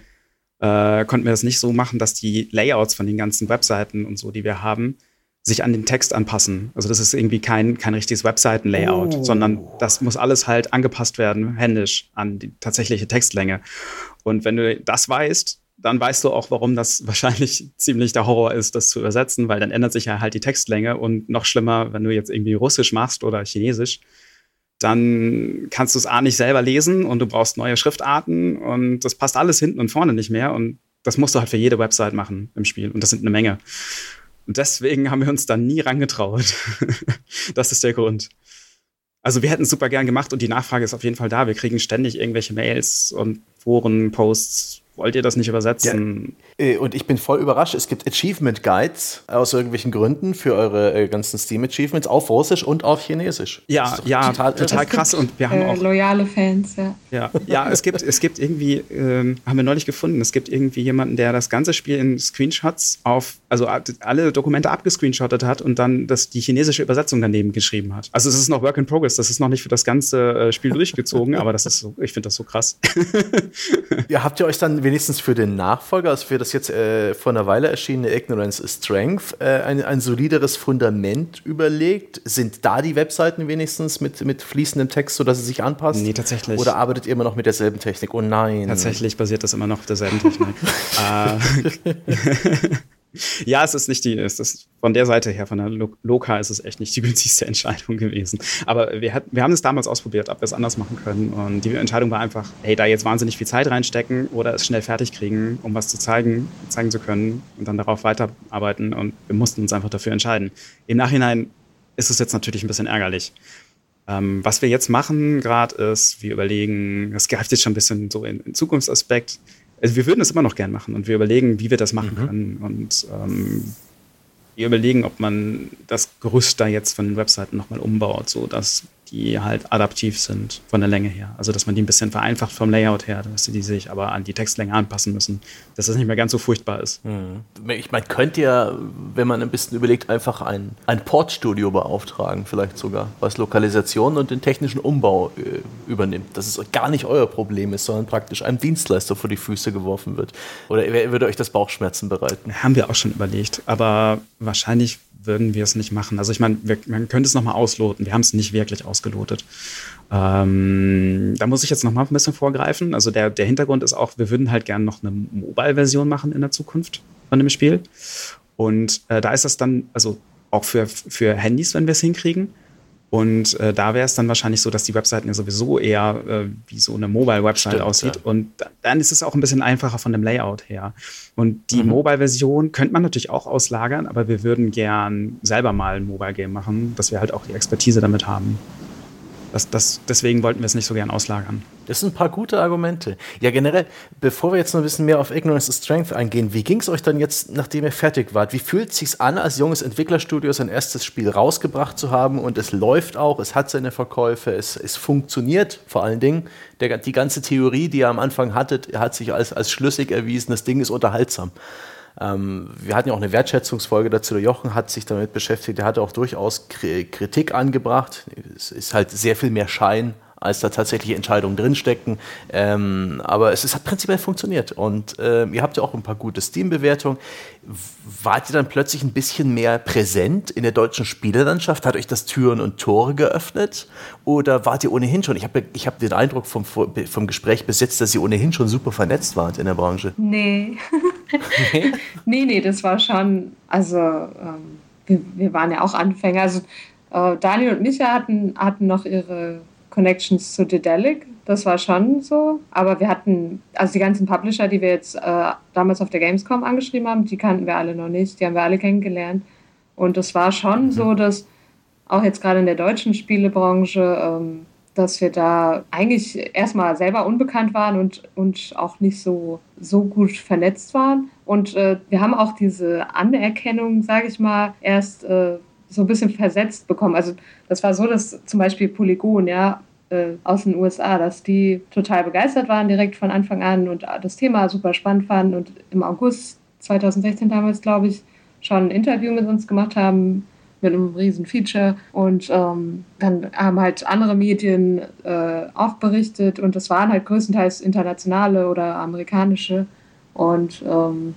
äh, konnten wir das nicht so machen, dass die Layouts von den ganzen Webseiten und so, die wir haben, sich an den Text anpassen. Also das ist irgendwie kein, kein richtiges Webseiten-Layout, oh. sondern das muss alles halt angepasst werden, händisch, an die tatsächliche Textlänge. Und wenn du das weißt, dann weißt du auch, warum das wahrscheinlich ziemlich der Horror ist, das zu übersetzen, weil dann ändert sich ja halt die Textlänge und noch schlimmer, wenn du jetzt irgendwie Russisch machst oder Chinesisch, dann kannst du es A nicht selber lesen und du brauchst neue Schriftarten und das passt alles hinten und vorne nicht mehr und das musst du halt für jede Website machen im Spiel und das sind eine Menge. Und deswegen haben wir uns da nie rangetraut. das ist der Grund. Also wir hätten es super gern gemacht und die Nachfrage ist auf jeden Fall da. Wir kriegen ständig irgendwelche Mails und Foren, Posts, wollt ihr das nicht übersetzen? Ja. Äh, und ich bin voll überrascht. Es gibt Achievement Guides aus irgendwelchen Gründen für eure äh, ganzen Steam Achievements auf Russisch und auf Chinesisch. Ja, ja, total, total krass. Und wir haben äh, auch loyale Fans. Ja, ja, ja es gibt, es gibt irgendwie, ähm, haben wir neulich gefunden. Es gibt irgendwie jemanden, der das ganze Spiel in Screenshots auf, also alle Dokumente abgescreenshottet hat und dann das die chinesische Übersetzung daneben geschrieben hat. Also es ist noch Work in Progress. Das ist noch nicht für das ganze äh, Spiel durchgezogen, aber das ist so, ich finde das so krass. ja, habt ihr euch dann wenigstens für den Nachfolger, also für das jetzt äh, vor einer Weile erschienene Ignorance is Strength, äh, ein, ein solideres Fundament überlegt? Sind da die Webseiten wenigstens mit, mit fließendem Text, sodass sie sich anpassen? Nee, tatsächlich. Oder arbeitet ihr immer noch mit derselben Technik? Oh nein. Tatsächlich basiert das immer noch auf derselben Technik. äh, ja, es ist nicht die, es ist von der Seite her, von der Loka ist es echt nicht die günstigste Entscheidung gewesen. Aber wir, hat, wir haben es damals ausprobiert, ob wir es anders machen können. Und die Entscheidung war einfach, hey, da jetzt wahnsinnig viel Zeit reinstecken oder es schnell fertig kriegen, um was zu zeigen, zeigen zu können und dann darauf weiterarbeiten. Und wir mussten uns einfach dafür entscheiden. Im Nachhinein ist es jetzt natürlich ein bisschen ärgerlich. Ähm, was wir jetzt machen gerade ist, wir überlegen, das greift jetzt schon ein bisschen so in, in Zukunftsaspekt, also wir würden das immer noch gern machen und wir überlegen, wie wir das machen mhm. können. Und ähm, wir überlegen, ob man das Gerüst da jetzt von den Webseiten nochmal umbaut, so dass die halt adaptiv sind von der Länge her. Also dass man die ein bisschen vereinfacht vom Layout her, dass die sich aber an die Textlänge anpassen müssen, dass das nicht mehr ganz so furchtbar ist. Hm. Ich meine, könnt ihr, wenn man ein bisschen überlegt, einfach ein, ein Portstudio beauftragen, vielleicht sogar, was Lokalisation und den technischen Umbau äh, übernimmt. Dass es gar nicht euer Problem ist, sondern praktisch einem Dienstleister vor die Füße geworfen wird. Oder würde euch das Bauchschmerzen bereiten? Haben wir auch schon überlegt, aber wahrscheinlich würden wir es nicht machen. Also ich meine, man könnte es nochmal ausloten. Wir haben es nicht wirklich ausgelotet. Ähm, da muss ich jetzt nochmal ein bisschen vorgreifen. Also der, der Hintergrund ist auch, wir würden halt gerne noch eine Mobile-Version machen in der Zukunft von dem Spiel. Und äh, da ist das dann, also auch für, für Handys, wenn wir es hinkriegen. Und äh, da wäre es dann wahrscheinlich so, dass die Webseiten ja sowieso eher äh, wie so eine Mobile-Website aussieht. Ja. Und dann ist es auch ein bisschen einfacher von dem Layout her. Und die mhm. Mobile-Version könnte man natürlich auch auslagern, aber wir würden gern selber mal ein Mobile-Game machen, dass wir halt auch die Expertise damit haben. Das, das, deswegen wollten wir es nicht so gern auslagern. Das sind ein paar gute Argumente. Ja, generell, bevor wir jetzt noch ein bisschen mehr auf Ignorance is Strength eingehen, wie ging es euch dann jetzt, nachdem ihr fertig wart? Wie fühlt es sich an, als junges Entwicklerstudio sein erstes Spiel rausgebracht zu haben und es läuft auch, es hat seine Verkäufe, es, es funktioniert vor allen Dingen. Der, die ganze Theorie, die ihr am Anfang hattet, hat sich als, als schlüssig erwiesen. Das Ding ist unterhaltsam. Ähm, wir hatten ja auch eine Wertschätzungsfolge dazu. Der Jochen hat sich damit beschäftigt. Der hatte auch durchaus Kritik angebracht. Es ist halt sehr viel mehr Schein als da tatsächlich Entscheidungen drinstecken. Ähm, aber es, es, hat prinzipiell funktioniert und äh, ihr habt ja auch ein paar gute Steam-Bewertungen. Wart ihr dann plötzlich ein bisschen mehr präsent in der deutschen Spielelandschaft? Hat euch das Türen und Tore geöffnet? Oder wart ihr ohnehin schon? Ich habe ich hab den Eindruck vom, vom Gespräch besetzt, dass ihr ohnehin schon super vernetzt wart in der Branche. Nee. nee? nee, nee, das war schon, also ähm, wir, wir, waren ja auch Anfänger. Also äh, Daniel und Micha hatten, hatten noch ihre Connections zu Dedelic. Das war schon so. Aber wir hatten, also die ganzen Publisher, die wir jetzt äh, damals auf der Gamescom angeschrieben haben, die kannten wir alle noch nicht. Die haben wir alle kennengelernt. Und das war schon mhm. so, dass auch jetzt gerade in der deutschen Spielebranche, ähm, dass wir da eigentlich erstmal selber unbekannt waren und, und auch nicht so, so gut vernetzt waren. Und äh, wir haben auch diese Anerkennung, sage ich mal, erst äh, so ein bisschen versetzt bekommen. Also das war so, dass zum Beispiel Polygon, ja, äh, aus den USA, dass die total begeistert waren direkt von Anfang an und das Thema super spannend fanden und im August 2016 damals, glaube ich, schon ein Interview mit uns gemacht haben mit einem riesen Feature und ähm, dann haben halt andere Medien äh, auch berichtet und das waren halt größtenteils internationale oder amerikanische und ähm,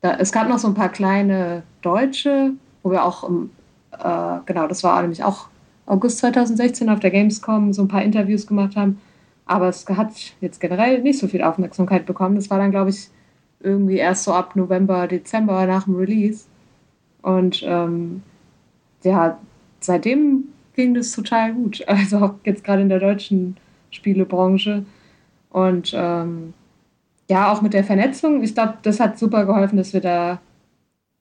da, es gab noch so ein paar kleine deutsche, wo wir auch, äh, genau, das war nämlich auch August 2016 auf der Gamescom so ein paar Interviews gemacht haben. Aber es hat jetzt generell nicht so viel Aufmerksamkeit bekommen. Das war dann, glaube ich, irgendwie erst so ab November, Dezember nach dem Release. Und ähm, ja, seitdem ging das total gut. Also auch jetzt gerade in der deutschen Spielebranche. Und ähm, ja, auch mit der Vernetzung. Ich glaube, das hat super geholfen, dass wir da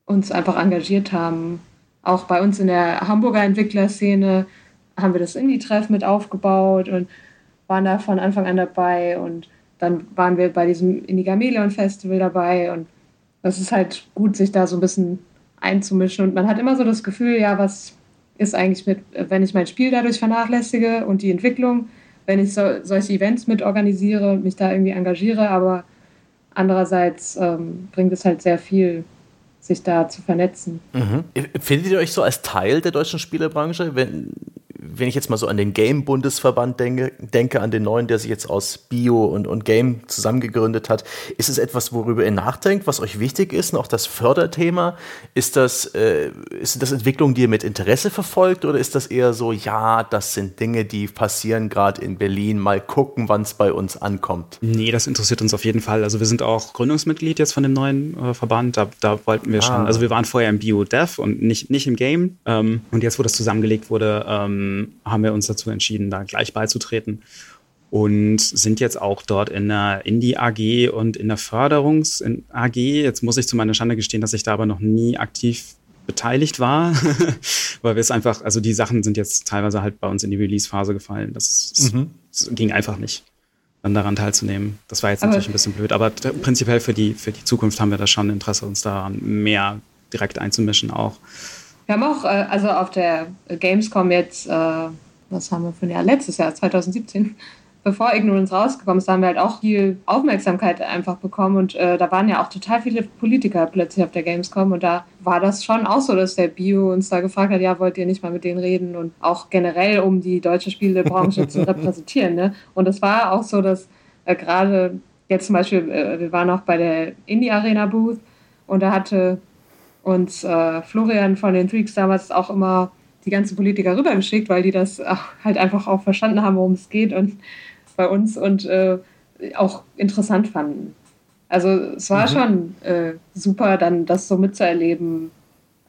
uns einfach engagiert haben auch bei uns in der Hamburger Entwicklerszene haben wir das Indie-Treff mit aufgebaut und waren da von Anfang an dabei. Und dann waren wir bei diesem Indie Festival dabei. Und das ist halt gut, sich da so ein bisschen einzumischen. Und man hat immer so das Gefühl, ja, was ist eigentlich mit, wenn ich mein Spiel dadurch vernachlässige und die Entwicklung, wenn ich so, solche Events mit organisiere und mich da irgendwie engagiere, aber andererseits ähm, bringt es halt sehr viel sich da zu vernetzen. Mhm. Findet ihr euch so als Teil der deutschen Spielebranche? Wenn, wenn ich jetzt mal so an den Game-Bundesverband denke, denke, an den neuen, der sich jetzt aus Bio und, und Game zusammengegründet hat, ist es etwas, worüber ihr nachdenkt, was euch wichtig ist, noch das Förderthema? Ist das, äh, ist das Entwicklung, die ihr mit Interesse verfolgt oder ist das eher so, ja, das sind Dinge, die passieren gerade in Berlin, mal gucken, wann es bei uns ankommt? Nee, das interessiert uns auf jeden Fall. Also wir sind auch Gründungsmitglied jetzt von dem neuen äh, Verband, da, da wollten wir ah. schon, also wir waren vorher im Bio-Dev und nicht, nicht im Game ähm, und jetzt, wo das zusammengelegt wurde, ähm, haben wir uns dazu entschieden, da gleich beizutreten und sind jetzt auch dort in der Indie AG und in der Förderungs AG. Jetzt muss ich zu meiner Schande gestehen, dass ich da aber noch nie aktiv beteiligt war, weil wir es einfach, also die Sachen sind jetzt teilweise halt bei uns in die Release-Phase gefallen. Das, mhm. das, ging einfach nicht, dann daran teilzunehmen. Das war jetzt aber natürlich ein bisschen blöd, aber prinzipiell für die, für die Zukunft haben wir da schon Interesse, uns daran mehr direkt einzumischen auch. Wir haben auch, äh, also auf der Gamescom jetzt, äh, was haben wir für ein Jahr? Letztes Jahr, 2017, bevor Ignorance rausgekommen ist, haben wir halt auch viel Aufmerksamkeit einfach bekommen. Und äh, da waren ja auch total viele Politiker plötzlich auf der Gamescom. Und da war das schon auch so, dass der Bio uns da gefragt hat, ja, wollt ihr nicht mal mit denen reden? Und auch generell, um die deutsche Spielebranche zu repräsentieren. Ne? Und es war auch so, dass äh, gerade jetzt zum Beispiel, äh, wir waren auch bei der Indie Arena Booth und da hatte und äh, Florian von den Tweaks damals auch immer die ganzen Politiker rübergeschickt, weil die das halt einfach auch verstanden haben, worum es geht und bei uns und äh, auch interessant fanden. Also es war mhm. schon äh, super, dann das so mitzuerleben,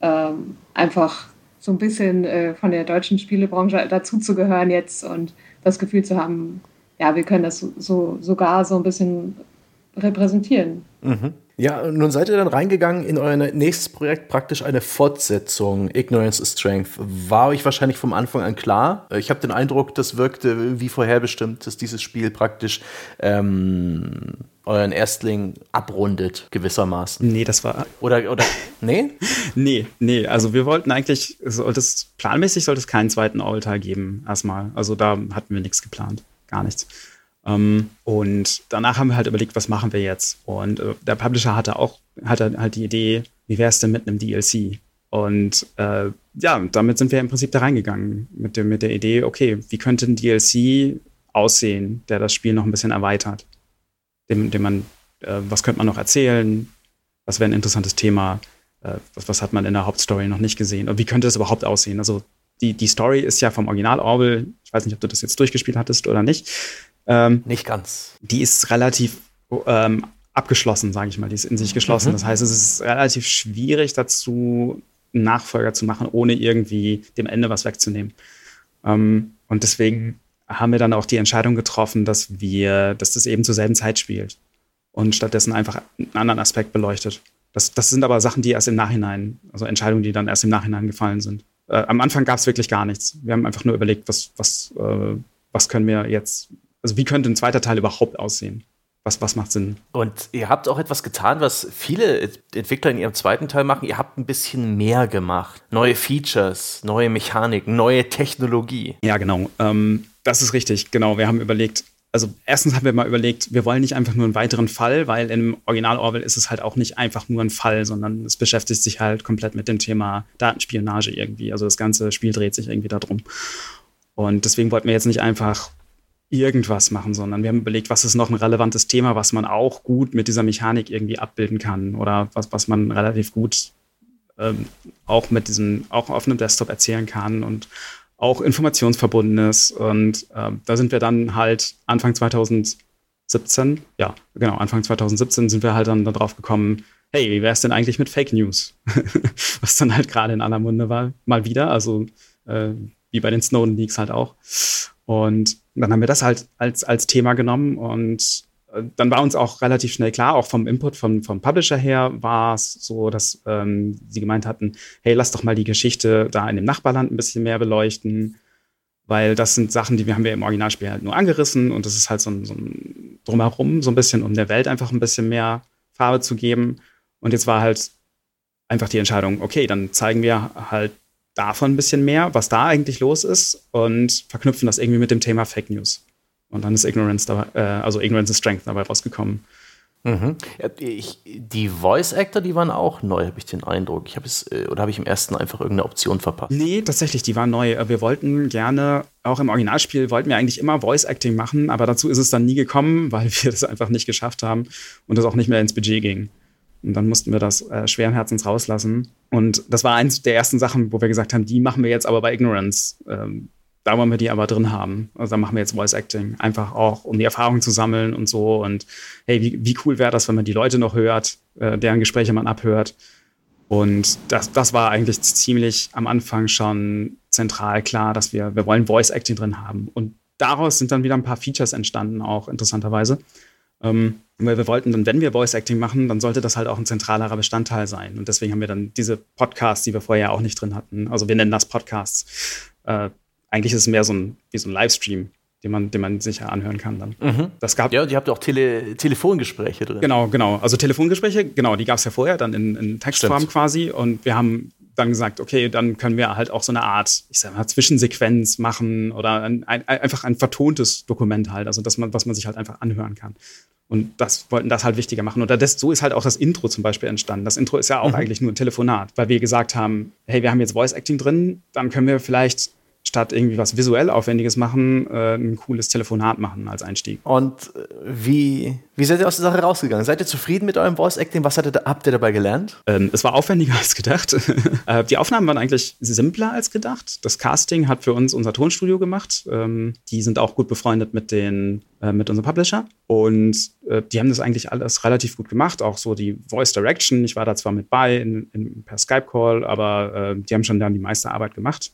ähm, einfach so ein bisschen äh, von der deutschen Spielebranche dazuzugehören jetzt und das Gefühl zu haben, ja, wir können das so, sogar so ein bisschen repräsentieren. Mhm. Ja, nun seid ihr dann reingegangen in euer nächstes Projekt, praktisch eine Fortsetzung, Ignorance is Strength. War euch wahrscheinlich vom Anfang an klar. Ich habe den Eindruck, das wirkte wie vorherbestimmt, dass dieses Spiel praktisch ähm, euren Erstling abrundet, gewissermaßen. Nee, das war. Oder, oder, nee? nee, nee. Also wir wollten eigentlich, sollte es, planmäßig sollte es keinen zweiten Altar geben, erstmal. Also da hatten wir nichts geplant. Gar nichts. Ähm, und danach haben wir halt überlegt, was machen wir jetzt? Und äh, der Publisher hatte auch hatte halt die Idee, wie wäre es denn mit einem DLC? Und äh, ja, damit sind wir im Prinzip da reingegangen mit, dem, mit der Idee, okay, wie könnte ein DLC aussehen, der das Spiel noch ein bisschen erweitert? Dem, dem man, äh, was könnte man noch erzählen? Was wäre ein interessantes Thema? Äh, was, was hat man in der Hauptstory noch nicht gesehen? Und wie könnte das überhaupt aussehen? Also die, die Story ist ja vom Original Orwell, ich weiß nicht, ob du das jetzt durchgespielt hattest oder nicht, ähm, Nicht ganz. Die ist relativ ähm, abgeschlossen, sage ich mal. Die ist in sich geschlossen. Mhm. Das heißt, es ist relativ schwierig dazu, einen Nachfolger zu machen, ohne irgendwie dem Ende was wegzunehmen. Ähm, und deswegen haben wir dann auch die Entscheidung getroffen, dass wir, dass das eben zur selben Zeit spielt und stattdessen einfach einen anderen Aspekt beleuchtet. Das, das sind aber Sachen, die erst im Nachhinein, also Entscheidungen, die dann erst im Nachhinein gefallen sind. Äh, am Anfang gab es wirklich gar nichts. Wir haben einfach nur überlegt, was, was, äh, was können wir jetzt also wie könnte ein zweiter Teil überhaupt aussehen? Was, was macht Sinn? Und ihr habt auch etwas getan, was viele Entwickler in ihrem zweiten Teil machen. Ihr habt ein bisschen mehr gemacht. Neue Features, neue Mechaniken, neue Technologie. Ja, genau. Ähm, das ist richtig. Genau. Wir haben überlegt, also erstens haben wir mal überlegt, wir wollen nicht einfach nur einen weiteren Fall, weil im Original Orwell ist es halt auch nicht einfach nur ein Fall, sondern es beschäftigt sich halt komplett mit dem Thema Datenspionage irgendwie. Also das ganze Spiel dreht sich irgendwie darum. Und deswegen wollten wir jetzt nicht einfach irgendwas machen, sondern wir haben überlegt, was ist noch ein relevantes Thema, was man auch gut mit dieser Mechanik irgendwie abbilden kann oder was, was man relativ gut ähm, auch mit diesem, auch auf einem Desktop erzählen kann und auch informationsverbunden ist. Und ähm, da sind wir dann halt Anfang 2017, ja, genau, Anfang 2017 sind wir halt dann darauf gekommen, hey, wie wäre es denn eigentlich mit Fake News? was dann halt gerade in aller Munde war, mal wieder, also äh, wie bei den Snowden Leaks halt auch. Und dann haben wir das halt als, als Thema genommen und äh, dann war uns auch relativ schnell klar, auch vom Input vom, vom Publisher her war es so, dass ähm, sie gemeint hatten, hey, lass doch mal die Geschichte da in dem Nachbarland ein bisschen mehr beleuchten, weil das sind Sachen, die wir haben wir im Originalspiel halt nur angerissen und das ist halt so ein, so ein drumherum, so ein bisschen, um der Welt einfach ein bisschen mehr Farbe zu geben. Und jetzt war halt einfach die Entscheidung, okay, dann zeigen wir halt davon ein bisschen mehr, was da eigentlich los ist und verknüpfen das irgendwie mit dem Thema Fake News. Und dann ist Ignorance dabei, äh, also Ignorance is Strength dabei rausgekommen. Mhm. Ich, die Voice Actor, die waren auch neu, habe ich den Eindruck. Ich habe es äh, oder habe ich im ersten einfach irgendeine Option verpasst? Nee, tatsächlich, die waren neu. Wir wollten gerne auch im Originalspiel wollten wir eigentlich immer Voice Acting machen, aber dazu ist es dann nie gekommen, weil wir das einfach nicht geschafft haben und das auch nicht mehr ins Budget ging. Und dann mussten wir das äh, schweren Herzens rauslassen. Und das war eins der ersten Sachen, wo wir gesagt haben, die machen wir jetzt aber bei Ignorance. Ähm, da wollen wir die aber drin haben. Also da machen wir jetzt Voice Acting. Einfach auch, um die Erfahrung zu sammeln und so. Und hey, wie, wie cool wäre das, wenn man die Leute noch hört, äh, deren Gespräche man abhört. Und das, das war eigentlich ziemlich am Anfang schon zentral klar, dass wir, wir wollen Voice Acting drin haben. Und daraus sind dann wieder ein paar Features entstanden, auch interessanterweise. Ähm, weil wir wollten dann, wenn wir Voice Acting machen, dann sollte das halt auch ein zentralerer Bestandteil sein. Und deswegen haben wir dann diese Podcasts, die wir vorher auch nicht drin hatten. Also wir nennen das Podcasts. Äh, eigentlich ist es mehr so ein, wie so ein Livestream, den man, den man sich ja anhören kann dann. Mhm. Das gab ja, die habt auch Tele Telefongespräche drin. Genau, genau. Also Telefongespräche, genau, die gab es ja vorher, dann in, in Textform Stimmt. quasi. Und wir haben dann gesagt, okay, dann können wir halt auch so eine Art, ich sag mal, Zwischensequenz machen oder ein, ein, einfach ein vertontes Dokument halt, also dass man, was man sich halt einfach anhören kann. Und das wollten das halt wichtiger machen. Und das, so ist halt auch das Intro zum Beispiel entstanden. Das Intro ist ja auch mhm. eigentlich nur ein Telefonat, weil wir gesagt haben, hey, wir haben jetzt Voice Acting drin, dann können wir vielleicht statt irgendwie was visuell Aufwendiges machen, äh, ein cooles Telefonat machen als Einstieg. Und äh, wie, wie seid ihr aus der Sache rausgegangen? Seid ihr zufrieden mit eurem Voice Acting? Was ihr, habt ihr dabei gelernt? Ähm, es war aufwendiger als gedacht. äh, die Aufnahmen waren eigentlich simpler als gedacht. Das Casting hat für uns unser Tonstudio gemacht. Ähm, die sind auch gut befreundet mit den äh, mit unserem Publisher und äh, die haben das eigentlich alles relativ gut gemacht. Auch so die Voice Direction. Ich war da zwar mit bei in, in, per Skype Call, aber die haben schon dann die meiste Arbeit gemacht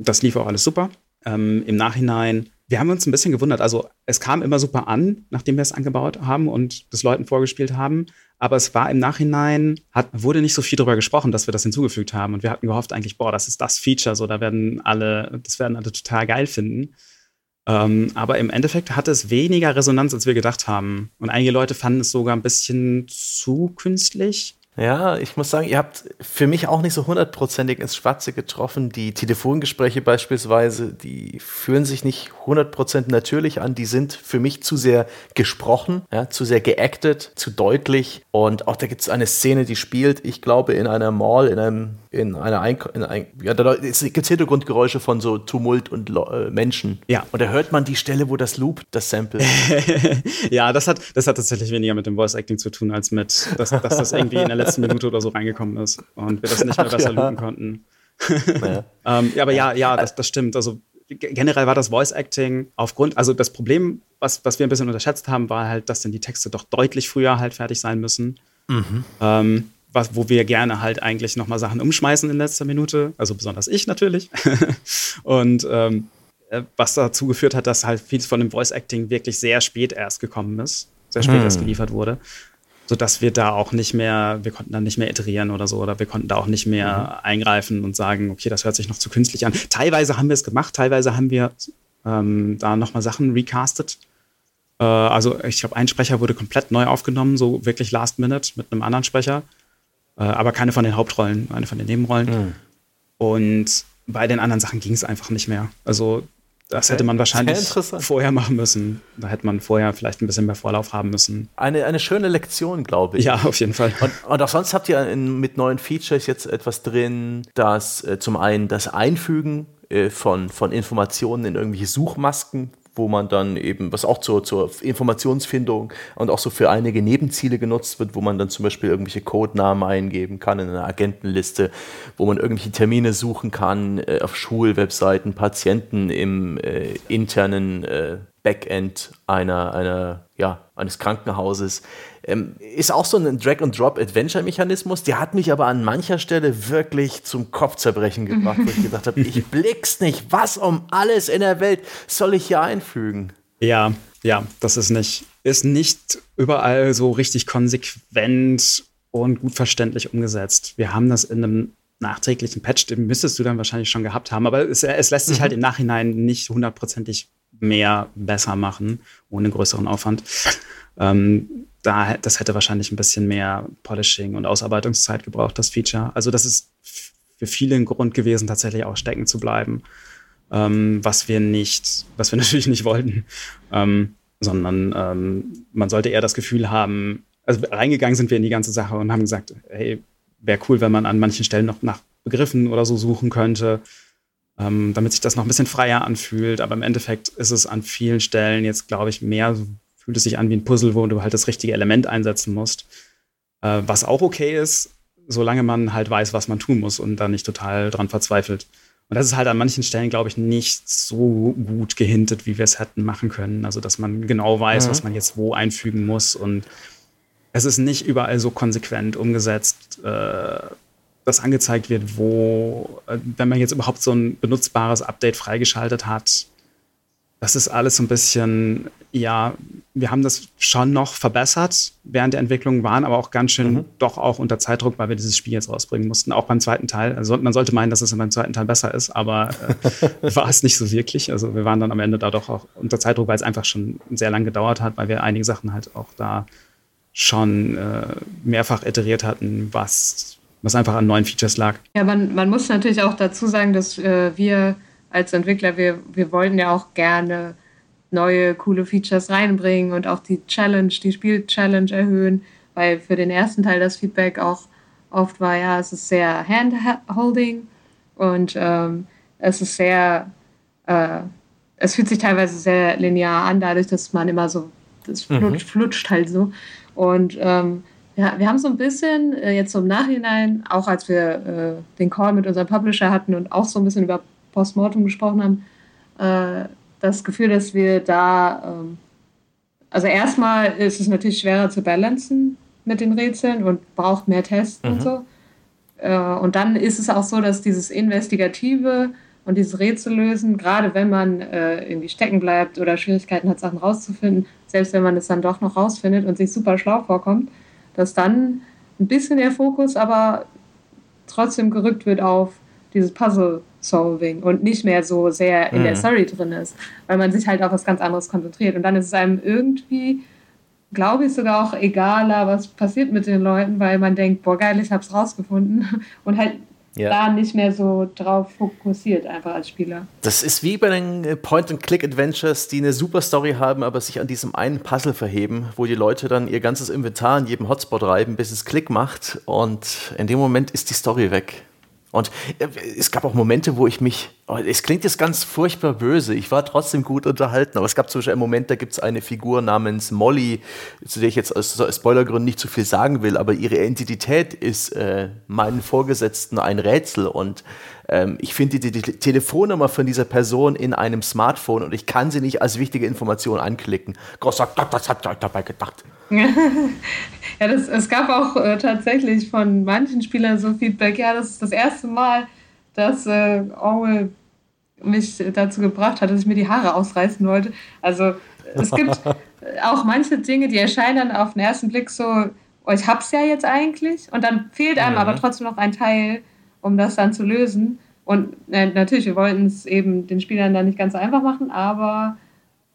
das lief auch alles super. Ähm, Im Nachhinein, wir haben uns ein bisschen gewundert. Also es kam immer super an, nachdem wir es angebaut haben und das Leuten vorgespielt haben. Aber es war im Nachhinein, hat, wurde nicht so viel darüber gesprochen, dass wir das hinzugefügt haben. Und wir hatten gehofft eigentlich, boah, das ist das Feature, so da werden alle, das werden alle total geil finden. Ähm, aber im Endeffekt hatte es weniger Resonanz, als wir gedacht haben. Und einige Leute fanden es sogar ein bisschen zu künstlich. Ja, ich muss sagen, ihr habt für mich auch nicht so hundertprozentig ins Schwarze getroffen. Die Telefongespräche beispielsweise, die fühlen sich nicht hundertprozentig natürlich an. Die sind für mich zu sehr gesprochen, ja, zu sehr geactet, zu deutlich. Und auch da gibt es eine Szene, die spielt, ich glaube, in einer Mall, in einem in einer Eink in ein, ja, da gibt es Hintergrundgeräusche von so Tumult und äh, Menschen. Ja. Und da hört man die Stelle, wo das Loop, das Sample. ja, das hat, das hat tatsächlich weniger mit dem Voice Acting zu tun, als mit, dass, dass das irgendwie in der letzten Minute oder so reingekommen ist und wir das nicht mehr Ach, besser ja. loopen konnten. Naja. ähm, ja, aber ja, ja, das, das stimmt. Also generell war das Voice Acting aufgrund, also das Problem, was, was wir ein bisschen unterschätzt haben, war halt, dass dann die Texte doch deutlich früher halt fertig sein müssen. Mhm. Ähm, was, wo wir gerne halt eigentlich nochmal Sachen umschmeißen in letzter Minute, also besonders ich natürlich. und ähm, äh, was dazu geführt hat, dass halt vieles von dem Voice Acting wirklich sehr spät erst gekommen ist, sehr spät hm. erst geliefert wurde, sodass wir da auch nicht mehr, wir konnten dann nicht mehr iterieren oder so, oder wir konnten da auch nicht mehr mhm. eingreifen und sagen, okay, das hört sich noch zu künstlich an. Teilweise haben wir es gemacht, teilweise haben wir ähm, da nochmal Sachen recastet. Äh, also ich glaube, ein Sprecher wurde komplett neu aufgenommen, so wirklich last minute mit einem anderen Sprecher. Äh, aber keine von den Hauptrollen, eine von den Nebenrollen. Mhm. Und bei den anderen Sachen ging es einfach nicht mehr. Also das okay. hätte man wahrscheinlich vorher machen müssen. Da hätte man vorher vielleicht ein bisschen mehr Vorlauf haben müssen. Eine, eine schöne Lektion, glaube ich. Ja, auf jeden Fall. Und, und auch sonst habt ihr in, mit neuen Features jetzt etwas drin, das äh, zum einen das Einfügen äh, von, von Informationen in irgendwelche Suchmasken wo man dann eben, was auch zur, zur Informationsfindung und auch so für einige Nebenziele genutzt wird, wo man dann zum Beispiel irgendwelche Codenamen eingeben kann in einer Agentenliste, wo man irgendwelche Termine suchen kann äh, auf Schulwebseiten, Patienten im äh, internen äh, Backend einer, einer, ja, eines Krankenhauses. Ähm, ist auch so ein Drag-and-Drop-Adventure-Mechanismus. Der hat mich aber an mancher Stelle wirklich zum Kopfzerbrechen gebracht, wo ich gedacht habe, ich blick's nicht. Was um alles in der Welt soll ich hier einfügen? Ja, ja, das ist nicht, ist nicht überall so richtig konsequent und gut verständlich umgesetzt. Wir haben das in einem nachträglichen Patch, den müsstest du dann wahrscheinlich schon gehabt haben, aber es, es lässt sich mhm. halt im Nachhinein nicht hundertprozentig mehr besser machen, ohne größeren Aufwand. Ähm, da, das hätte wahrscheinlich ein bisschen mehr Polishing und Ausarbeitungszeit gebraucht, das Feature. Also das ist für viele ein Grund gewesen, tatsächlich auch stecken zu bleiben, ähm, was wir nicht, was wir natürlich nicht wollten, ähm, sondern ähm, man sollte eher das Gefühl haben, also reingegangen sind wir in die ganze Sache und haben gesagt, hey, wäre cool, wenn man an manchen Stellen noch nach Begriffen oder so suchen könnte, ähm, damit sich das noch ein bisschen freier anfühlt. Aber im Endeffekt ist es an vielen Stellen jetzt, glaube ich, mehr, fühlt es sich an wie ein Puzzle, wo du halt das richtige Element einsetzen musst. Äh, was auch okay ist, solange man halt weiß, was man tun muss und da nicht total dran verzweifelt. Und das ist halt an manchen Stellen, glaube ich, nicht so gut gehintet, wie wir es hätten machen können. Also, dass man genau weiß, mhm. was man jetzt wo einfügen muss. Und es ist nicht überall so konsequent umgesetzt, äh, dass angezeigt wird, wo, äh, wenn man jetzt überhaupt so ein benutzbares Update freigeschaltet hat, das ist alles so ein bisschen, ja, wir haben das schon noch verbessert während der Entwicklung, waren aber auch ganz schön mhm. doch auch unter Zeitdruck, weil wir dieses Spiel jetzt rausbringen mussten, auch beim zweiten Teil. Also man sollte meinen, dass es beim zweiten Teil besser ist, aber äh, war es nicht so wirklich. Also wir waren dann am Ende da doch auch unter Zeitdruck, weil es einfach schon sehr lang gedauert hat, weil wir einige Sachen halt auch da schon äh, mehrfach iteriert hatten, was, was einfach an neuen Features lag. Ja, man, man muss natürlich auch dazu sagen, dass äh, wir als Entwickler, wir, wir wollten ja auch gerne neue, coole Features reinbringen und auch die Challenge, die Spiel-Challenge erhöhen, weil für den ersten Teil das Feedback auch oft war, ja, es ist sehr handholding und ähm, es ist sehr, äh, es fühlt sich teilweise sehr linear an, dadurch, dass man immer so, das mhm. flutscht, mhm. flutscht halt so. Und ähm, ja, wir haben so ein bisschen äh, jetzt so im Nachhinein, auch als wir äh, den Call mit unserem Publisher hatten und auch so ein bisschen über Postmortem gesprochen haben, äh, das Gefühl, dass wir da, ähm, also erstmal ist es natürlich schwerer zu balancen mit den Rätseln und braucht mehr Tests mhm. und so. Äh, und dann ist es auch so, dass dieses Investigative und dieses Rätsellösen, gerade wenn man äh, irgendwie stecken bleibt oder Schwierigkeiten hat, Sachen rauszufinden, selbst wenn man es dann doch noch rausfindet und sich super schlau vorkommt, dass dann ein bisschen der Fokus aber trotzdem gerückt wird auf dieses Puzzle-Solving und nicht mehr so sehr in mhm. der Story drin ist, weil man sich halt auf was ganz anderes konzentriert. Und dann ist es einem irgendwie, glaube ich, sogar auch egaler, was passiert mit den Leuten, weil man denkt, boah, geil, ich hab's rausgefunden und halt ja. da nicht mehr so drauf fokussiert, einfach als Spieler. Das ist wie bei den äh, Point-and-Click-Adventures, die eine super Story haben, aber sich an diesem einen Puzzle verheben, wo die Leute dann ihr ganzes Inventar in jedem Hotspot reiben, bis es Klick macht und in dem Moment ist die Story weg. Und äh, es gab auch Momente, wo ich mich, oh, es klingt jetzt ganz furchtbar böse, ich war trotzdem gut unterhalten, aber es gab zum Beispiel einen Moment, da gibt es eine Figur namens Molly, zu der ich jetzt aus Spoilergründen nicht zu viel sagen will, aber ihre Identität ist äh, meinen Vorgesetzten ein Rätsel und ähm, ich finde die, die, Telefonnummer von dieser Person in einem Smartphone und ich kann sie nicht als wichtige Information anklicken. Gott sagt, was habt ihr euch dabei gedacht? ja, das, es gab auch äh, tatsächlich von manchen Spielern so Feedback, ja, das ist das erste Mal, dass äh, Orwell mich dazu gebracht hat, dass ich mir die Haare ausreißen wollte. Also es gibt auch manche Dinge, die erscheinen dann auf den ersten Blick so, oh, ich hab's ja jetzt eigentlich. Und dann fehlt einem mhm. aber trotzdem noch ein Teil, um das dann zu lösen. Und äh, natürlich, wir wollten es eben den Spielern dann nicht ganz so einfach machen, aber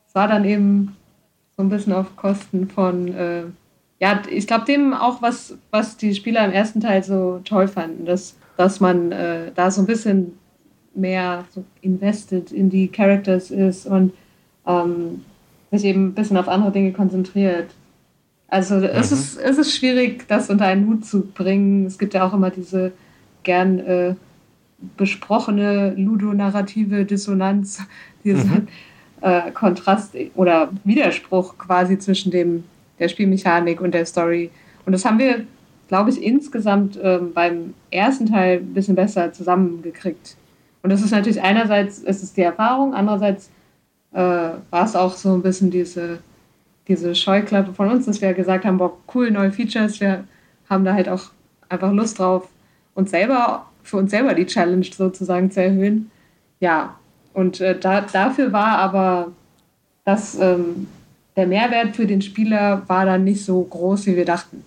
es war dann eben so ein bisschen auf Kosten von, äh, ja, ich glaube, dem auch, was, was die Spieler im ersten Teil so toll fanden, dass, dass man äh, da so ein bisschen mehr so invested in die Characters ist und ähm, sich eben ein bisschen auf andere Dinge konzentriert. Also mhm. es, ist, es ist schwierig, das unter einen Hut zu bringen. Es gibt ja auch immer diese gern äh, besprochene ludonarrative Dissonanz, diese, mhm äh, Kontrast oder Widerspruch quasi zwischen dem, der Spielmechanik und der Story. Und das haben wir, glaube ich, insgesamt ähm, beim ersten Teil ein bisschen besser zusammengekriegt. Und das ist natürlich einerseits ist es die Erfahrung, andererseits äh, war es auch so ein bisschen diese, diese Scheuklappe von uns, dass wir gesagt haben, boah, cool, neue Features, wir haben da halt auch einfach Lust drauf, uns selber, für uns selber die Challenge sozusagen zu erhöhen. Ja, und äh, da, dafür war aber das, ähm, der Mehrwert für den Spieler war dann nicht so groß, wie wir dachten.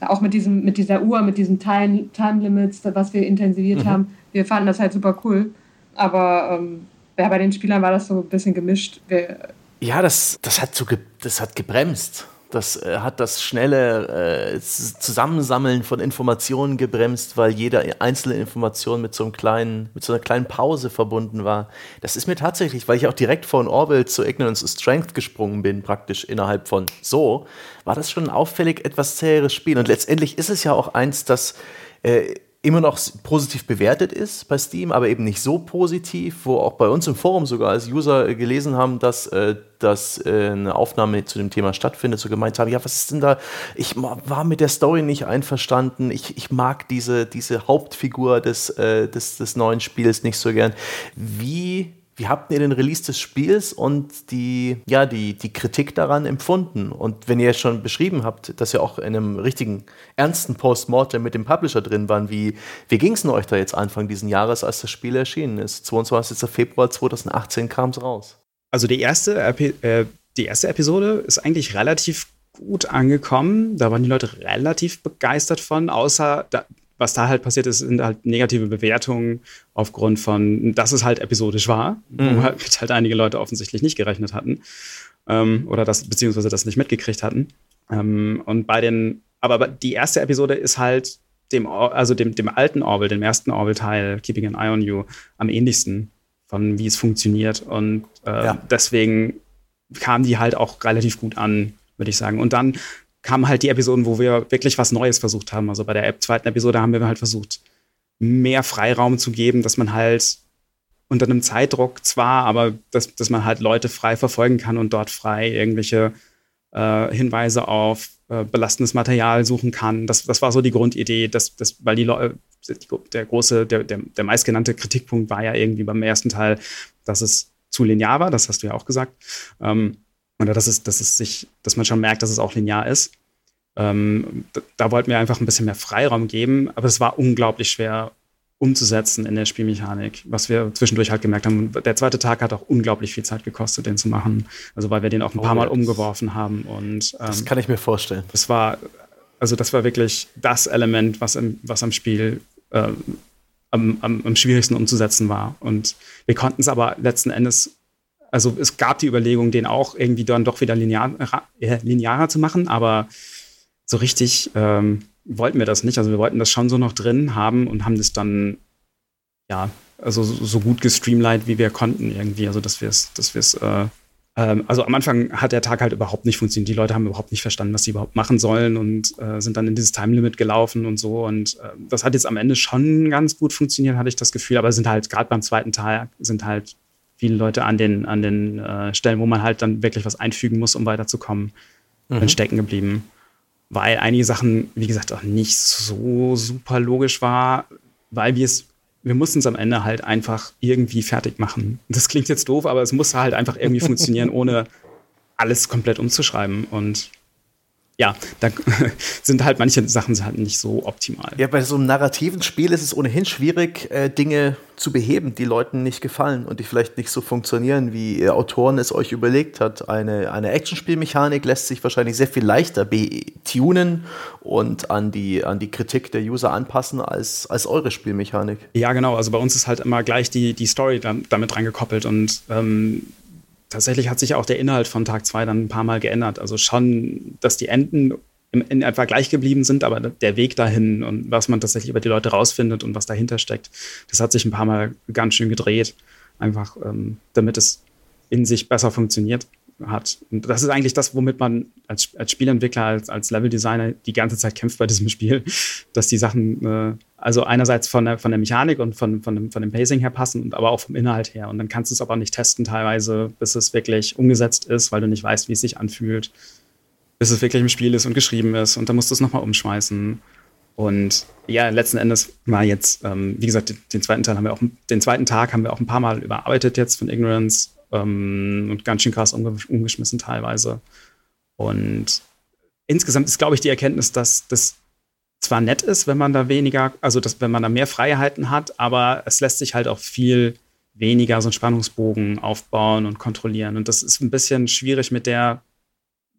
Auch mit, diesem, mit dieser Uhr, mit diesen Time, Time Limits, was wir intensiviert mhm. haben. Wir fanden das halt super cool. Aber ähm, ja, bei den Spielern war das so ein bisschen gemischt. Wir, ja, das, das, hat so ge das hat gebremst. Das äh, hat das schnelle äh, Zusammensammeln von Informationen gebremst, weil jede einzelne Information mit so, einem kleinen, mit so einer kleinen Pause verbunden war. Das ist mir tatsächlich, weil ich auch direkt von Orwell zu Ignorance of Strength gesprungen bin, praktisch innerhalb von so, war das schon ein auffällig etwas zäheres Spiel. Und letztendlich ist es ja auch eins, das äh, immer noch positiv bewertet ist bei Steam, aber eben nicht so positiv, wo auch bei uns im Forum sogar als User gelesen haben, dass, äh, dass äh, eine Aufnahme zu dem Thema stattfindet, so gemeint haben, ja, was ist denn da, ich war mit der Story nicht einverstanden, ich, ich mag diese, diese Hauptfigur des, äh, des, des neuen Spiels nicht so gern. Wie wie habt ihr den Release des Spiels und die, ja, die, die Kritik daran empfunden? Und wenn ihr schon beschrieben habt, dass ihr auch in einem richtigen, ernsten Postmortem mit dem Publisher drin waren, wie, wie ging es denn euch da jetzt Anfang diesen Jahres, als das Spiel erschienen ist? 22. Februar 2018 kam es raus. Also die erste, äh, die erste Episode ist eigentlich relativ gut angekommen. Da waren die Leute relativ begeistert von, außer da, was da halt passiert ist, sind halt negative Bewertungen aufgrund von, dass es halt episodisch war, mhm. wo halt, halt einige Leute offensichtlich nicht gerechnet hatten ähm, oder das beziehungsweise das nicht mitgekriegt hatten. Ähm, und bei den, aber die erste Episode ist halt dem, also dem, dem alten Orwell, dem ersten Orwell-Teil, Keeping an Eye on You, am ähnlichsten von wie es funktioniert. Und äh, ja. deswegen kam die halt auch relativ gut an, würde ich sagen. Und dann kamen halt die Episoden, wo wir wirklich was Neues versucht haben. Also bei der zweiten Episode haben wir halt versucht, mehr Freiraum zu geben, dass man halt unter einem Zeitdruck zwar, aber dass, dass man halt Leute frei verfolgen kann und dort frei irgendwelche äh, Hinweise auf äh, belastendes Material suchen kann. Das, das war so die Grundidee, dass, dass weil die Leute, der große, der, der, der meistgenannte Kritikpunkt war ja irgendwie beim ersten Teil, dass es zu linear war, das hast du ja auch gesagt. Ähm, oder dass es, dass es sich, dass man schon merkt, dass es auch linear ist. Ähm, da, da, wollten wir einfach ein bisschen mehr Freiraum geben, aber es war unglaublich schwer umzusetzen in der Spielmechanik, was wir zwischendurch halt gemerkt haben. Der zweite Tag hat auch unglaublich viel Zeit gekostet, den zu machen. Also weil wir den auch ein paar oh, Mal umgeworfen haben. Und, ähm, das kann ich mir vorstellen. Das war, also das war wirklich das Element, was, im, was am Spiel äh, am, am, am schwierigsten umzusetzen war. Und wir konnten es aber letzten Endes also es gab die Überlegung, den auch irgendwie dann doch wieder linear, äh, linearer zu machen, aber so richtig ähm, wollten wir das nicht. Also wir wollten das schon so noch drin haben und haben das dann, ja, also so gut gestreamlined, wie wir konnten irgendwie. Also dass wir es, dass wir es, äh, ähm, also am Anfang hat der Tag halt überhaupt nicht funktioniert. Die Leute haben überhaupt nicht verstanden, was sie überhaupt machen sollen und äh, sind dann in dieses Time Limit gelaufen und so. Und äh, das hat jetzt am Ende schon ganz gut funktioniert, hatte ich das Gefühl. Aber sind halt gerade beim zweiten Tag sind halt viele Leute an den, an den äh, Stellen, wo man halt dann wirklich was einfügen muss, um weiterzukommen, mhm. stecken geblieben. Weil einige Sachen, wie gesagt, auch nicht so super logisch war, weil wir es, wir mussten es am Ende halt einfach irgendwie fertig machen. Das klingt jetzt doof, aber es muss halt einfach irgendwie funktionieren, ohne alles komplett umzuschreiben. Und ja, da sind halt manche Sachen halt nicht so optimal. Ja, bei so einem narrativen Spiel ist es ohnehin schwierig, äh, Dinge zu beheben, die Leuten nicht gefallen und die vielleicht nicht so funktionieren, wie ihr Autoren es euch überlegt hat. Eine, eine Actionspielmechanik lässt sich wahrscheinlich sehr viel leichter tunen und an die, an die Kritik der User anpassen als, als eure Spielmechanik. Ja, genau. Also bei uns ist halt immer gleich die, die Story damit reingekoppelt und ähm, tatsächlich hat sich auch der Inhalt von Tag 2 dann ein paar Mal geändert. Also schon, dass die Enden in etwa gleich geblieben sind, aber der Weg dahin und was man tatsächlich über die Leute rausfindet und was dahinter steckt, das hat sich ein paar Mal ganz schön gedreht. Einfach, ähm, damit es in sich besser funktioniert hat. Und das ist eigentlich das, womit man als, als Spielentwickler, als, als Leveldesigner die ganze Zeit kämpft bei diesem Spiel, dass die Sachen äh, also einerseits von der, von der Mechanik und von, von, dem, von dem Pacing her passen, und aber auch vom Inhalt her. Und dann kannst du es aber nicht testen teilweise, bis es wirklich umgesetzt ist, weil du nicht weißt, wie es sich anfühlt, bis es wirklich im Spiel ist und geschrieben ist. Und dann musst du es nochmal umschmeißen. Und ja, letzten Endes war jetzt, ähm, wie gesagt, den zweiten Teil haben wir auch, den zweiten Tag haben wir auch ein paar Mal überarbeitet jetzt von Ignorance ähm, und ganz schön krass umge umgeschmissen teilweise. Und insgesamt ist, glaube ich, die Erkenntnis, dass das zwar nett ist, wenn man da weniger, also dass, wenn man da mehr Freiheiten hat, aber es lässt sich halt auch viel weniger so einen Spannungsbogen aufbauen und kontrollieren. Und das ist ein bisschen schwierig mit der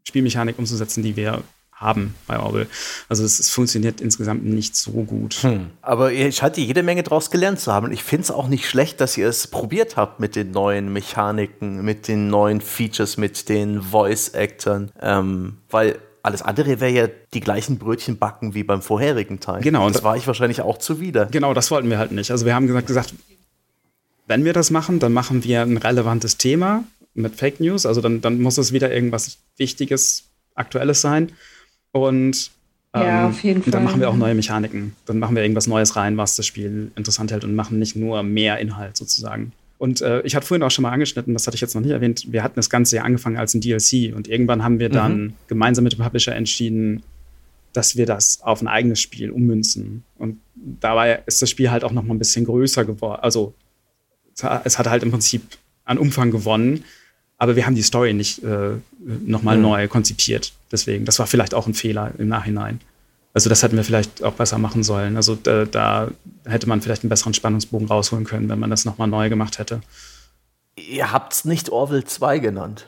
Spielmechanik umzusetzen, die wir haben bei Orwell. Also es, es, funktioniert insgesamt nicht so gut. Hm. Aber ich hatte jede Menge daraus gelernt zu haben. Ich finde es auch nicht schlecht, dass ihr es probiert habt mit den neuen Mechaniken, mit den neuen Features, mit den Voice-Actern. Ähm, weil alles andere wäre ja die gleichen Brötchen backen wie beim vorherigen Teil. Genau. Und das war ich wahrscheinlich auch zuwider. Genau, das wollten wir halt nicht. Also wir haben gesagt, gesagt, wenn wir das machen, dann machen wir ein relevantes Thema mit Fake News. Also dann, dann muss es wieder irgendwas Wichtiges, Aktuelles sein. Und ähm, ja, auf jeden Fall. dann machen wir auch neue Mechaniken. Dann machen wir irgendwas Neues rein, was das Spiel interessant hält und machen nicht nur mehr Inhalt sozusagen. Und äh, ich hatte vorhin auch schon mal angeschnitten, das hatte ich jetzt noch nicht erwähnt, wir hatten das Ganze ja angefangen als ein DLC und irgendwann haben wir dann mhm. gemeinsam mit dem Publisher entschieden, dass wir das auf ein eigenes Spiel ummünzen. Und dabei ist das Spiel halt auch noch mal ein bisschen größer geworden. Also es hat halt im Prinzip an Umfang gewonnen, aber wir haben die Story nicht äh, nochmal mhm. neu konzipiert. Deswegen, das war vielleicht auch ein Fehler im Nachhinein. Also das hätten wir vielleicht auch besser machen sollen. Also da, da hätte man vielleicht einen besseren Spannungsbogen rausholen können, wenn man das nochmal neu gemacht hätte. Ihr habt es nicht Orville 2 genannt.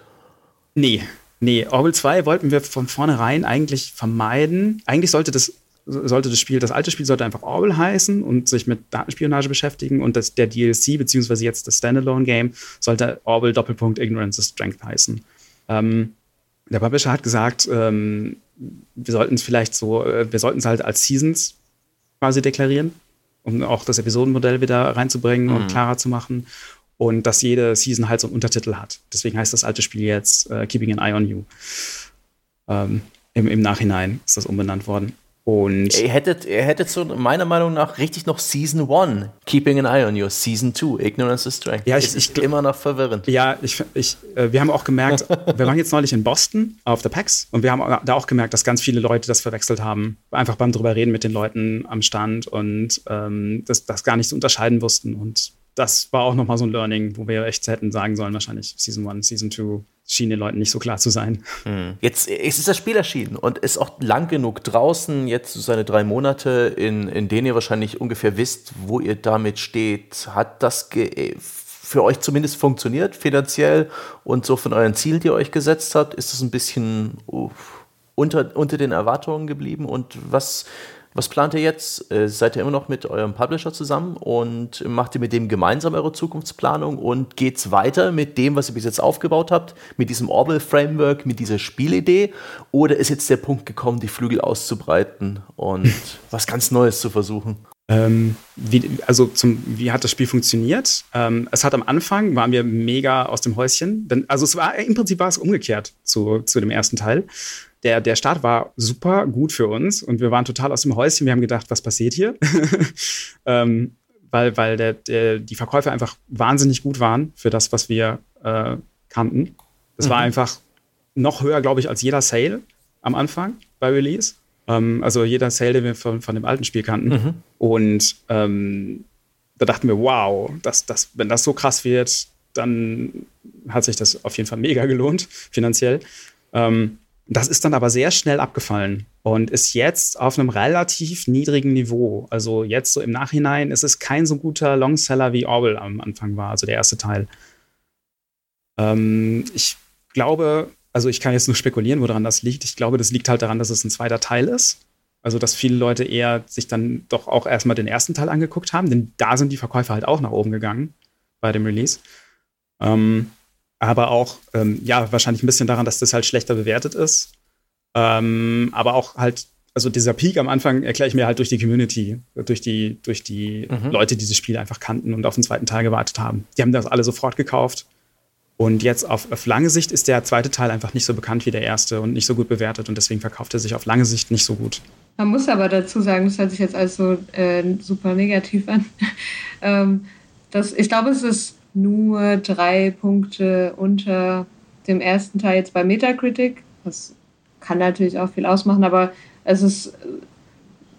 Nee, nee, Orville 2 wollten wir von vornherein eigentlich vermeiden. Eigentlich sollte das, sollte das Spiel, das alte Spiel sollte einfach Orville heißen und sich mit Datenspionage beschäftigen und das, der DLC, beziehungsweise jetzt das Standalone-Game, sollte Orville Doppelpunkt Ignorance is Strength heißen. Ähm, der Publisher hat gesagt, ähm, wir sollten es vielleicht so, äh, wir sollten es halt als Seasons quasi deklarieren, um auch das Episodenmodell wieder reinzubringen mhm. und klarer zu machen. Und dass jede Season halt so einen Untertitel hat. Deswegen heißt das alte Spiel jetzt uh, Keeping an Eye on You. Ähm, im, Im Nachhinein ist das umbenannt worden. Und ihr hättet, ihr hättet so meiner Meinung nach richtig noch Season 1, Keeping an Eye on You, Season 2, Ignorance is Strength. Ja, ich, es ist ich, immer noch verwirrend. Ja, ich, ich, äh, wir haben auch gemerkt, wir waren jetzt neulich in Boston auf der PAX und wir haben da auch gemerkt, dass ganz viele Leute das verwechselt haben. Einfach beim drüber reden mit den Leuten am Stand und ähm, das, das gar nicht so unterscheiden wussten. Und das war auch nochmal so ein Learning, wo wir echt hätten sagen sollen, wahrscheinlich Season 1, Season 2 schien den Leuten nicht so klar zu sein. Hm. Jetzt ist das Spiel erschienen und ist auch lang genug draußen, jetzt seine drei Monate, in, in denen ihr wahrscheinlich ungefähr wisst, wo ihr damit steht. Hat das für euch zumindest funktioniert, finanziell und so von euren Zielen, die ihr euch gesetzt habt? Ist das ein bisschen uh, unter, unter den Erwartungen geblieben und was was plant ihr jetzt? Äh, seid ihr immer noch mit eurem Publisher zusammen und macht ihr mit dem gemeinsam eure Zukunftsplanung und geht es weiter mit dem, was ihr bis jetzt aufgebaut habt, mit diesem Orbital-Framework, mit dieser Spielidee? Oder ist jetzt der Punkt gekommen, die Flügel auszubreiten und was ganz Neues zu versuchen? Ähm, wie, also zum, wie hat das Spiel funktioniert? Ähm, es hat am Anfang, waren wir mega aus dem Häuschen. Denn, also es war im Prinzip war es umgekehrt zu, zu dem ersten Teil der, der Start war super gut für uns und wir waren total aus dem Häuschen. Wir haben gedacht, was passiert hier? ähm, weil weil der, der, die Verkäufe einfach wahnsinnig gut waren für das, was wir äh, kannten. Das mhm. war einfach noch höher, glaube ich, als jeder Sale am Anfang bei Release. Ähm, also jeder Sale, den wir von, von dem alten Spiel kannten. Mhm. Und ähm, da dachten wir, wow, das, das, wenn das so krass wird, dann hat sich das auf jeden Fall mega gelohnt, finanziell. Ähm, das ist dann aber sehr schnell abgefallen und ist jetzt auf einem relativ niedrigen Niveau. Also jetzt so im Nachhinein ist es kein so guter Longseller wie Orwell am Anfang war, also der erste Teil. Ähm, ich glaube, also ich kann jetzt nur spekulieren, woran das liegt. Ich glaube, das liegt halt daran, dass es ein zweiter Teil ist. Also, dass viele Leute eher sich dann doch auch erstmal den ersten Teil angeguckt haben, denn da sind die Verkäufe halt auch nach oben gegangen bei dem Release. Ähm, aber auch, ähm, ja, wahrscheinlich ein bisschen daran, dass das halt schlechter bewertet ist. Ähm, aber auch halt, also dieser Peak am Anfang erkläre ich mir halt durch die Community, durch die, durch die mhm. Leute, die dieses Spiel einfach kannten und auf den zweiten Teil gewartet haben. Die haben das alle sofort gekauft. Und jetzt auf, auf lange Sicht ist der zweite Teil einfach nicht so bekannt wie der erste und nicht so gut bewertet und deswegen verkauft er sich auf lange Sicht nicht so gut. Man muss aber dazu sagen, das hört sich jetzt alles so äh, super negativ an. ähm, das, ich glaube, es ist nur drei Punkte unter dem ersten Teil jetzt bei Metacritic. Das kann natürlich auch viel ausmachen, aber es ist,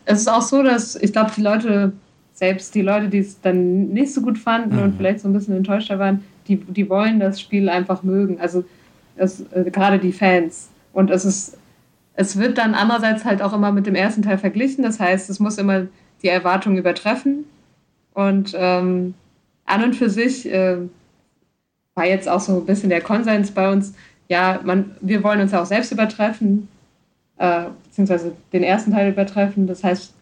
es ist auch so, dass ich glaube, die Leute, selbst die Leute, die es dann nicht so gut fanden mhm. und vielleicht so ein bisschen enttäuschter waren, die, die wollen das Spiel einfach mögen. Also es, äh, gerade die Fans. Und es ist, es wird dann andererseits halt auch immer mit dem ersten Teil verglichen. Das heißt, es muss immer die Erwartungen übertreffen. Und ähm, an und für sich äh, war jetzt auch so ein bisschen der Konsens bei uns, ja, man, wir wollen uns auch selbst übertreffen. äh, beziehungsweise den ersten Teil übertreffen. Das heißt,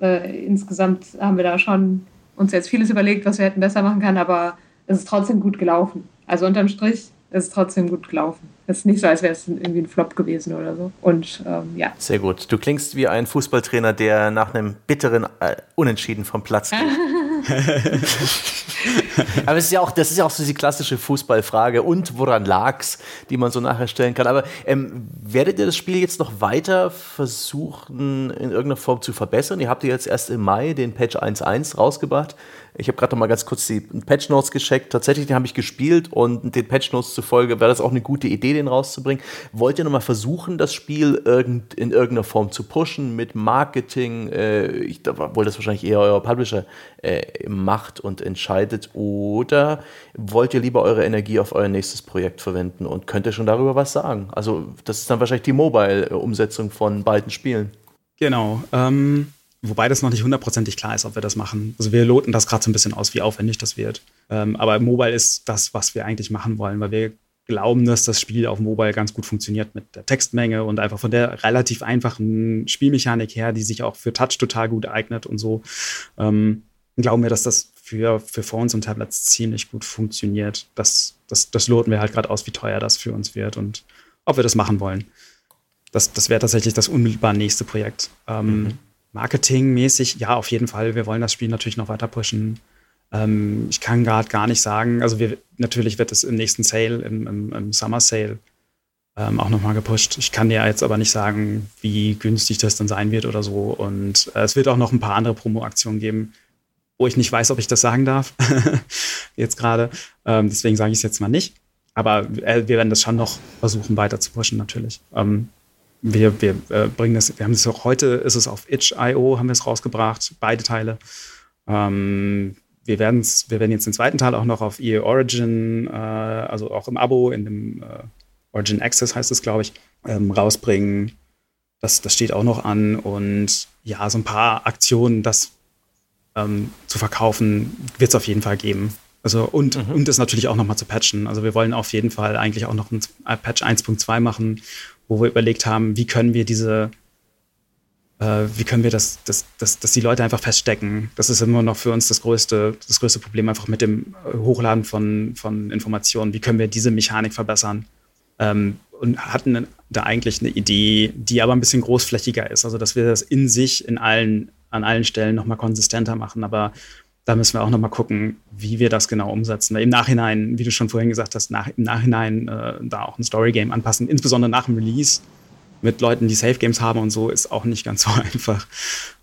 äh, insgesamt haben wir da schon uns jetzt vieles überlegt, was wir hätten besser machen können, aber es ist trotzdem gut gelaufen. Also unterm Strich ist es trotzdem gut gelaufen. Es ist nicht so, als wäre es irgendwie ein Flop gewesen oder so. Und ähm, ja. Sehr gut. Du klingst wie ein Fußballtrainer, der nach einem bitteren äh, Unentschieden vom Platz geht. Aber es ist ja auch, das ist ja auch so die klassische Fußballfrage. Und woran lag's, die man so nachher stellen kann. Aber ähm, werdet ihr das Spiel jetzt noch weiter versuchen, in irgendeiner Form zu verbessern? Ihr habt ja jetzt erst im Mai den Patch 1.1 rausgebracht. Ich habe gerade noch mal ganz kurz die Patch Notes gecheckt. Tatsächlich, den habe ich gespielt und den Patch Notes zufolge wäre das auch eine gute Idee, den rauszubringen. Wollt ihr noch mal versuchen, das Spiel irgend, in irgendeiner Form zu pushen mit Marketing? Äh, ich, obwohl das wahrscheinlich eher euer Publisher äh, macht und entscheidet. Oder wollt ihr lieber eure Energie auf euer nächstes Projekt verwenden und könnt ihr schon darüber was sagen? Also das ist dann wahrscheinlich die Mobile-Umsetzung von beiden Spielen. Genau. Ähm Wobei das noch nicht hundertprozentig klar ist, ob wir das machen. Also wir loten das gerade so ein bisschen aus, wie aufwendig das wird. Ähm, aber Mobile ist das, was wir eigentlich machen wollen, weil wir glauben, dass das Spiel auf Mobile ganz gut funktioniert mit der Textmenge und einfach von der relativ einfachen Spielmechanik her, die sich auch für Touch total gut eignet und so. Ähm, glauben wir, dass das für, für Phones und Tablets ziemlich gut funktioniert. Das, das, das loten wir halt gerade aus, wie teuer das für uns wird und ob wir das machen wollen. Das, das wäre tatsächlich das unmittelbar nächste Projekt. Ähm, mhm. Marketingmäßig, ja, auf jeden Fall. Wir wollen das Spiel natürlich noch weiter pushen. Ähm, ich kann gerade gar nicht sagen, also wir, natürlich wird es im nächsten Sale, im, im, im Summer Sale, ähm, auch nochmal gepusht. Ich kann dir jetzt aber nicht sagen, wie günstig das dann sein wird oder so. Und äh, es wird auch noch ein paar andere Promo-Aktionen geben, wo ich nicht weiß, ob ich das sagen darf. jetzt gerade. Ähm, deswegen sage ich es jetzt mal nicht. Aber äh, wir werden das schon noch versuchen, weiter zu pushen, natürlich. Ähm, wir, wir äh, bringen das, wir haben es auch heute, ist es auf itch.io, haben wir es rausgebracht, beide Teile. Ähm, wir, werden's, wir werden jetzt den zweiten Teil auch noch auf EA Origin, äh, also auch im Abo, in dem äh, Origin Access heißt es, glaube ich, ähm, rausbringen. Das, das steht auch noch an. Und ja, so ein paar Aktionen, das ähm, zu verkaufen, wird es auf jeden Fall geben. Also und, mhm. und das natürlich auch nochmal zu patchen. Also wir wollen auf jeden Fall eigentlich auch noch ein Patch 1.2 machen wo wir überlegt haben, wie können wir diese, äh, wie können wir das, das, das, dass die Leute einfach feststecken. Das ist immer noch für uns das größte, das größte Problem, einfach mit dem äh, Hochladen von, von Informationen. Wie können wir diese Mechanik verbessern? Ähm, und hatten da eigentlich eine Idee, die aber ein bisschen großflächiger ist. Also, dass wir das in sich in allen, an allen Stellen nochmal konsistenter machen. Aber da müssen wir auch nochmal gucken, wie wir das genau umsetzen. Weil im Nachhinein, wie du schon vorhin gesagt hast, nach, im Nachhinein äh, da auch ein Story-Game anpassen, insbesondere nach dem Release mit Leuten, die Safe-Games haben und so, ist auch nicht ganz so einfach.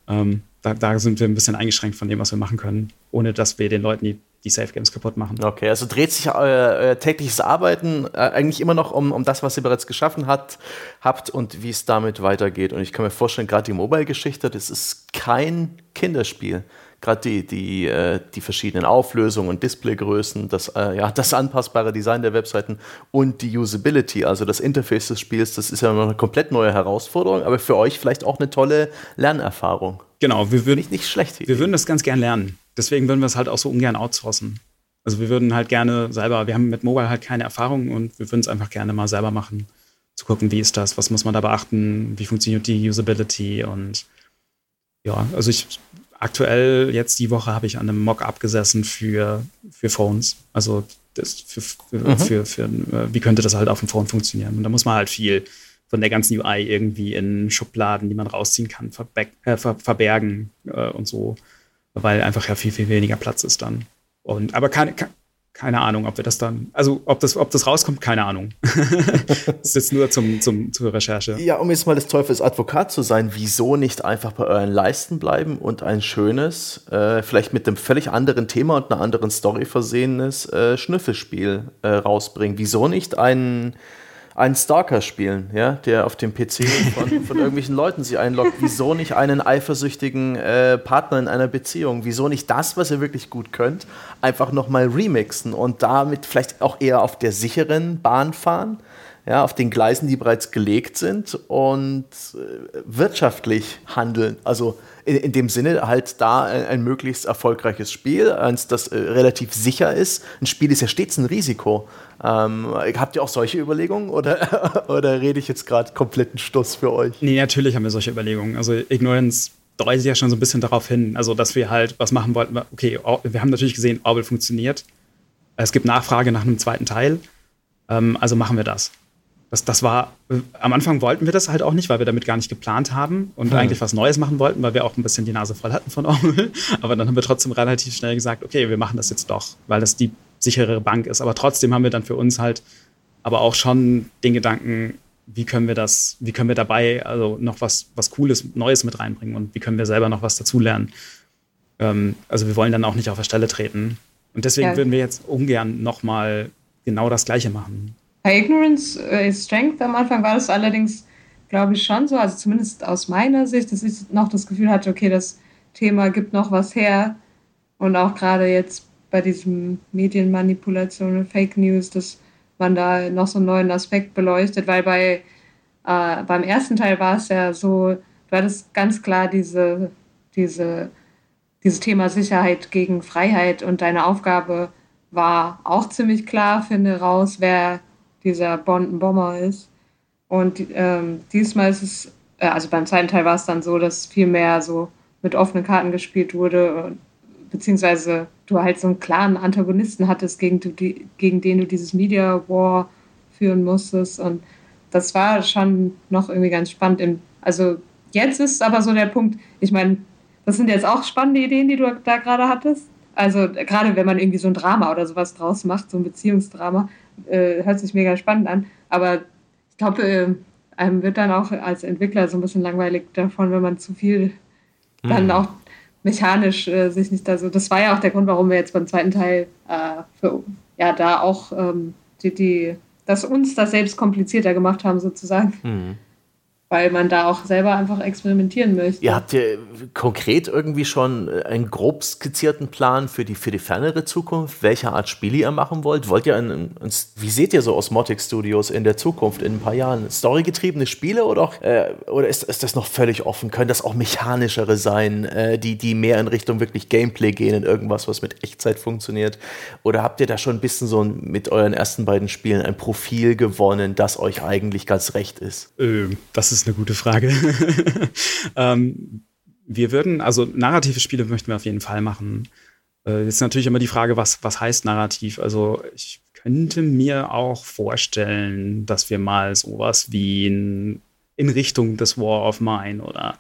Ähm, da, da, sind wir ein bisschen eingeschränkt von dem, was wir machen können, ohne dass wir den Leuten die, die Safe-Games kaputt machen. Okay, also dreht sich euer, euer tägliches Arbeiten äh, eigentlich immer noch um, um das, was ihr bereits geschaffen hat, habt und wie es damit weitergeht. Und ich kann mir vorstellen, gerade die Mobile-Geschichte, das ist kein Kinderspiel gerade die, die, äh, die verschiedenen Auflösungen und Displaygrößen, das, äh, ja, das anpassbare Design der Webseiten und die Usability, also das Interface des Spiels, das ist ja noch eine komplett neue Herausforderung, aber für euch vielleicht auch eine tolle Lernerfahrung. Genau, wir würden nicht, nicht schlecht. Wir würden das ganz gern lernen. Deswegen würden wir es halt auch so ungern outsourcen. Also wir würden halt gerne selber, wir haben mit Mobile halt keine Erfahrung und wir würden es einfach gerne mal selber machen. Zu gucken, wie ist das, was muss man da beachten, wie funktioniert die Usability und ja, also ich aktuell, jetzt die Woche, habe ich an einem Mock-up gesessen für, für Phones. Also das für, für, mhm. für, für, wie könnte das halt auf dem Phone funktionieren. Und da muss man halt viel von der ganzen UI irgendwie in Schubladen, die man rausziehen kann, äh, ver verbergen äh, und so, weil einfach ja viel, viel weniger Platz ist dann. Und aber keine, keine Ahnung, ob wir das dann, also ob das, ob das rauskommt, keine Ahnung. das ist jetzt nur zum, zum, zur Recherche. Ja, um jetzt mal des Teufels Advokat zu sein, wieso nicht einfach bei euren Leisten bleiben und ein schönes, äh, vielleicht mit einem völlig anderen Thema und einer anderen Story versehenes äh, Schnüffelspiel äh, rausbringen? Wieso nicht ein einen Stalker spielen, ja, der auf dem PC von, von irgendwelchen Leuten sie einloggt. Wieso nicht einen eifersüchtigen äh, Partner in einer Beziehung? Wieso nicht das, was ihr wirklich gut könnt, einfach nochmal remixen und damit vielleicht auch eher auf der sicheren Bahn fahren? Ja, auf den Gleisen, die bereits gelegt sind und äh, wirtschaftlich handeln. Also in, in, dem Sinne halt da ein, ein möglichst erfolgreiches Spiel, eins, das äh, relativ sicher ist. Ein Spiel ist ja stets ein Risiko. Ähm, habt ihr auch solche Überlegungen oder, oder rede ich jetzt gerade kompletten Stuss für euch? Nee, natürlich haben wir solche Überlegungen. Also Ignorance deutet ja schon so ein bisschen darauf hin, also dass wir halt was machen wollten. Okay, wir haben natürlich gesehen, Orwell funktioniert. Es gibt Nachfrage nach einem zweiten Teil. Ähm, also machen wir das. Das, das war, äh, am Anfang wollten wir das halt auch nicht, weil wir damit gar nicht geplant haben und hm. eigentlich was Neues machen wollten, weil wir auch ein bisschen die Nase voll hatten von Orwell. Aber dann haben wir trotzdem relativ schnell gesagt, okay, wir machen das jetzt doch, weil das die sichere Bank ist. Aber trotzdem haben wir dann für uns halt aber auch schon den Gedanken, wie können wir das, wie können wir dabei also noch was, was Cooles, Neues mit reinbringen und wie können wir selber noch was dazulernen. Ähm, also wir wollen dann auch nicht auf der Stelle treten. Und deswegen ja. würden wir jetzt ungern nochmal genau das Gleiche machen. Bei Ignorance is Strength am Anfang war das allerdings, glaube ich, schon so, also zumindest aus meiner Sicht, dass ich noch das Gefühl hatte, okay, das Thema gibt noch was her. Und auch gerade jetzt bei diesem Medienmanipulation und Fake News, dass man da noch so einen neuen Aspekt beleuchtet, weil bei äh, beim ersten Teil war es ja so, du hattest ganz klar diese, diese, dieses Thema Sicherheit gegen Freiheit und deine Aufgabe war auch ziemlich klar, finde raus, wer dieser Bomber ist. Und ähm, diesmal ist es, äh, also beim zweiten Teil war es dann so, dass viel mehr so mit offenen Karten gespielt wurde, beziehungsweise du halt so einen klaren Antagonisten hattest, gegen, du, die, gegen den du dieses Media War führen musstest. Und das war schon noch irgendwie ganz spannend. also jetzt ist aber so der Punkt, ich meine, das sind jetzt auch spannende Ideen, die du da gerade hattest. Also gerade wenn man irgendwie so ein Drama oder sowas draus macht, so ein Beziehungsdrama, äh, hört sich mega spannend an. Aber ich glaube, äh, einem wird dann auch als Entwickler so ein bisschen langweilig davon, wenn man zu viel dann mhm. auch mechanisch äh, sich nicht da so. Das war ja auch der Grund, warum wir jetzt beim zweiten Teil äh, für, ja da auch ähm, die, die, dass uns das selbst komplizierter gemacht haben, sozusagen. Mhm weil man da auch selber einfach experimentieren möchte. Ihr habt ja konkret irgendwie schon einen grob skizzierten Plan für die, für die fernere Zukunft, welche Art Spiele ihr machen wollt? Wollt ihr ein, ein wie seht ihr so Osmotic Studios in der Zukunft, in ein paar Jahren? Storygetriebene Spiele oder, auch, äh, oder ist, ist das noch völlig offen? Können das auch mechanischere sein, äh, die, die mehr in Richtung wirklich Gameplay gehen, in irgendwas, was mit Echtzeit funktioniert? Oder habt ihr da schon ein bisschen so mit euren ersten beiden Spielen ein Profil gewonnen, das euch eigentlich ganz recht ist? Ähm, das ist ist eine gute Frage. ähm, wir würden, also narrative Spiele möchten wir auf jeden Fall machen. Äh, jetzt ist natürlich immer die Frage, was, was heißt narrativ? Also ich könnte mir auch vorstellen, dass wir mal sowas wie in, in Richtung des War of Mine oder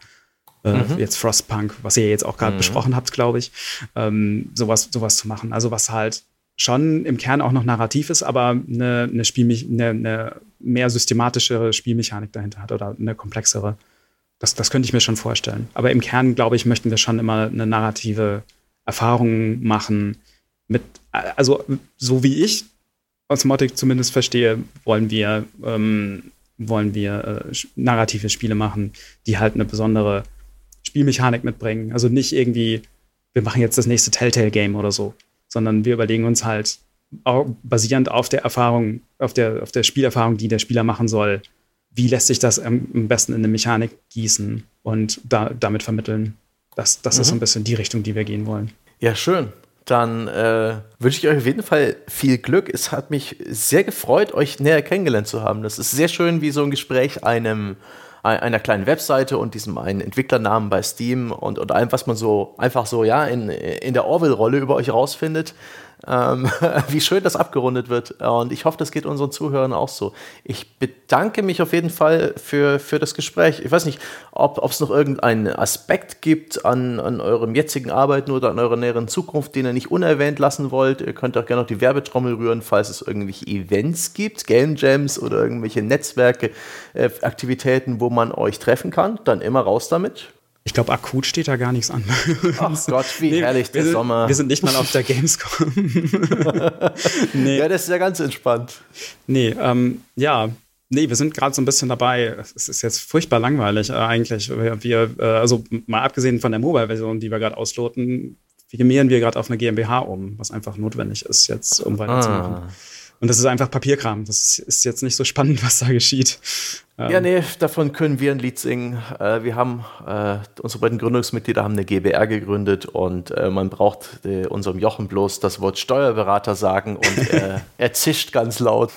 äh, mhm. jetzt Frostpunk, was ihr jetzt auch gerade mhm. besprochen habt, glaube ich, ähm, sowas, sowas zu machen. Also was halt schon im Kern auch noch narrativ ist, aber eine, eine, Spielme eine, eine mehr systematischere Spielmechanik dahinter hat oder eine komplexere. Das, das könnte ich mir schon vorstellen. Aber im Kern, glaube ich, möchten wir schon immer eine narrative Erfahrung machen. Mit, also, so wie ich Osmotic zumindest verstehe, wollen wir, ähm, wollen wir äh, narrative Spiele machen, die halt eine besondere Spielmechanik mitbringen. Also nicht irgendwie, wir machen jetzt das nächste Telltale-Game oder so, sondern wir überlegen uns halt, basierend auf der Erfahrung, auf der, auf der Spielerfahrung, die der Spieler machen soll, wie lässt sich das am besten in eine Mechanik gießen und da, damit vermitteln. Das, das mhm. ist so ein bisschen die Richtung, die wir gehen wollen. Ja, schön. Dann äh, wünsche ich euch auf jeden Fall viel Glück. Es hat mich sehr gefreut, euch näher kennengelernt zu haben. Das ist sehr schön, wie so ein Gespräch einem einer kleinen Webseite und diesem einen Entwicklernamen bei Steam und, und allem, was man so einfach so ja in, in der Orwell-Rolle über euch rausfindet. Ähm, wie schön das abgerundet wird. Und ich hoffe, das geht unseren Zuhörern auch so. Ich bedanke mich auf jeden Fall für, für das Gespräch. Ich weiß nicht, ob es noch irgendeinen Aspekt gibt an, an eurem jetzigen Arbeiten oder an eurer näheren Zukunft, den ihr nicht unerwähnt lassen wollt. Ihr könnt auch gerne noch die Werbetrommel rühren, falls es irgendwelche Events gibt, Game Jams oder irgendwelche Netzwerke, äh, Aktivitäten, wo man euch treffen kann. Dann immer raus damit. Ich glaube, akut steht da gar nichts an. Ach Gott, wie nee, herrlich der sind, Sommer. Wir sind nicht mal auf der Gamescom. nee. Ja, das ist ja ganz entspannt. Nee, ähm, ja. Nee, wir sind gerade so ein bisschen dabei. Es ist jetzt furchtbar langweilig äh, eigentlich. Wir, wir äh, also mal abgesehen von der Mobile-Version, die wir gerade ausloten, firmieren wir gerade auf eine GmbH um, was einfach notwendig ist jetzt, um weiterzumachen. Ah. Und das ist einfach Papierkram. Das ist jetzt nicht so spannend, was da geschieht. Ja, ähm. nee, davon können wir ein Lied singen. Äh, wir haben, äh, unsere beiden Gründungsmitglieder haben eine GBR gegründet und äh, man braucht unserem Jochen bloß das Wort Steuerberater sagen und er zischt ganz laut.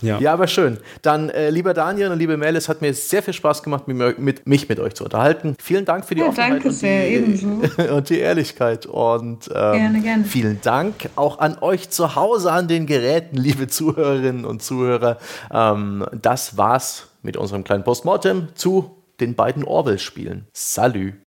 Ja. ja, aber schön. Dann, lieber Daniel und liebe Mel, es hat mir sehr viel Spaß gemacht, mit, mit, mich mit euch zu unterhalten. Vielen Dank für die ja, Offenheit danke und, sehr, die, ebenso. und die Ehrlichkeit. Und ähm, gerne, gerne. vielen Dank auch an euch zu Hause an den Geräten, liebe Zuhörerinnen und Zuhörer. Ähm, das war's mit unserem kleinen Postmortem zu den beiden Orwell-Spielen. Salü!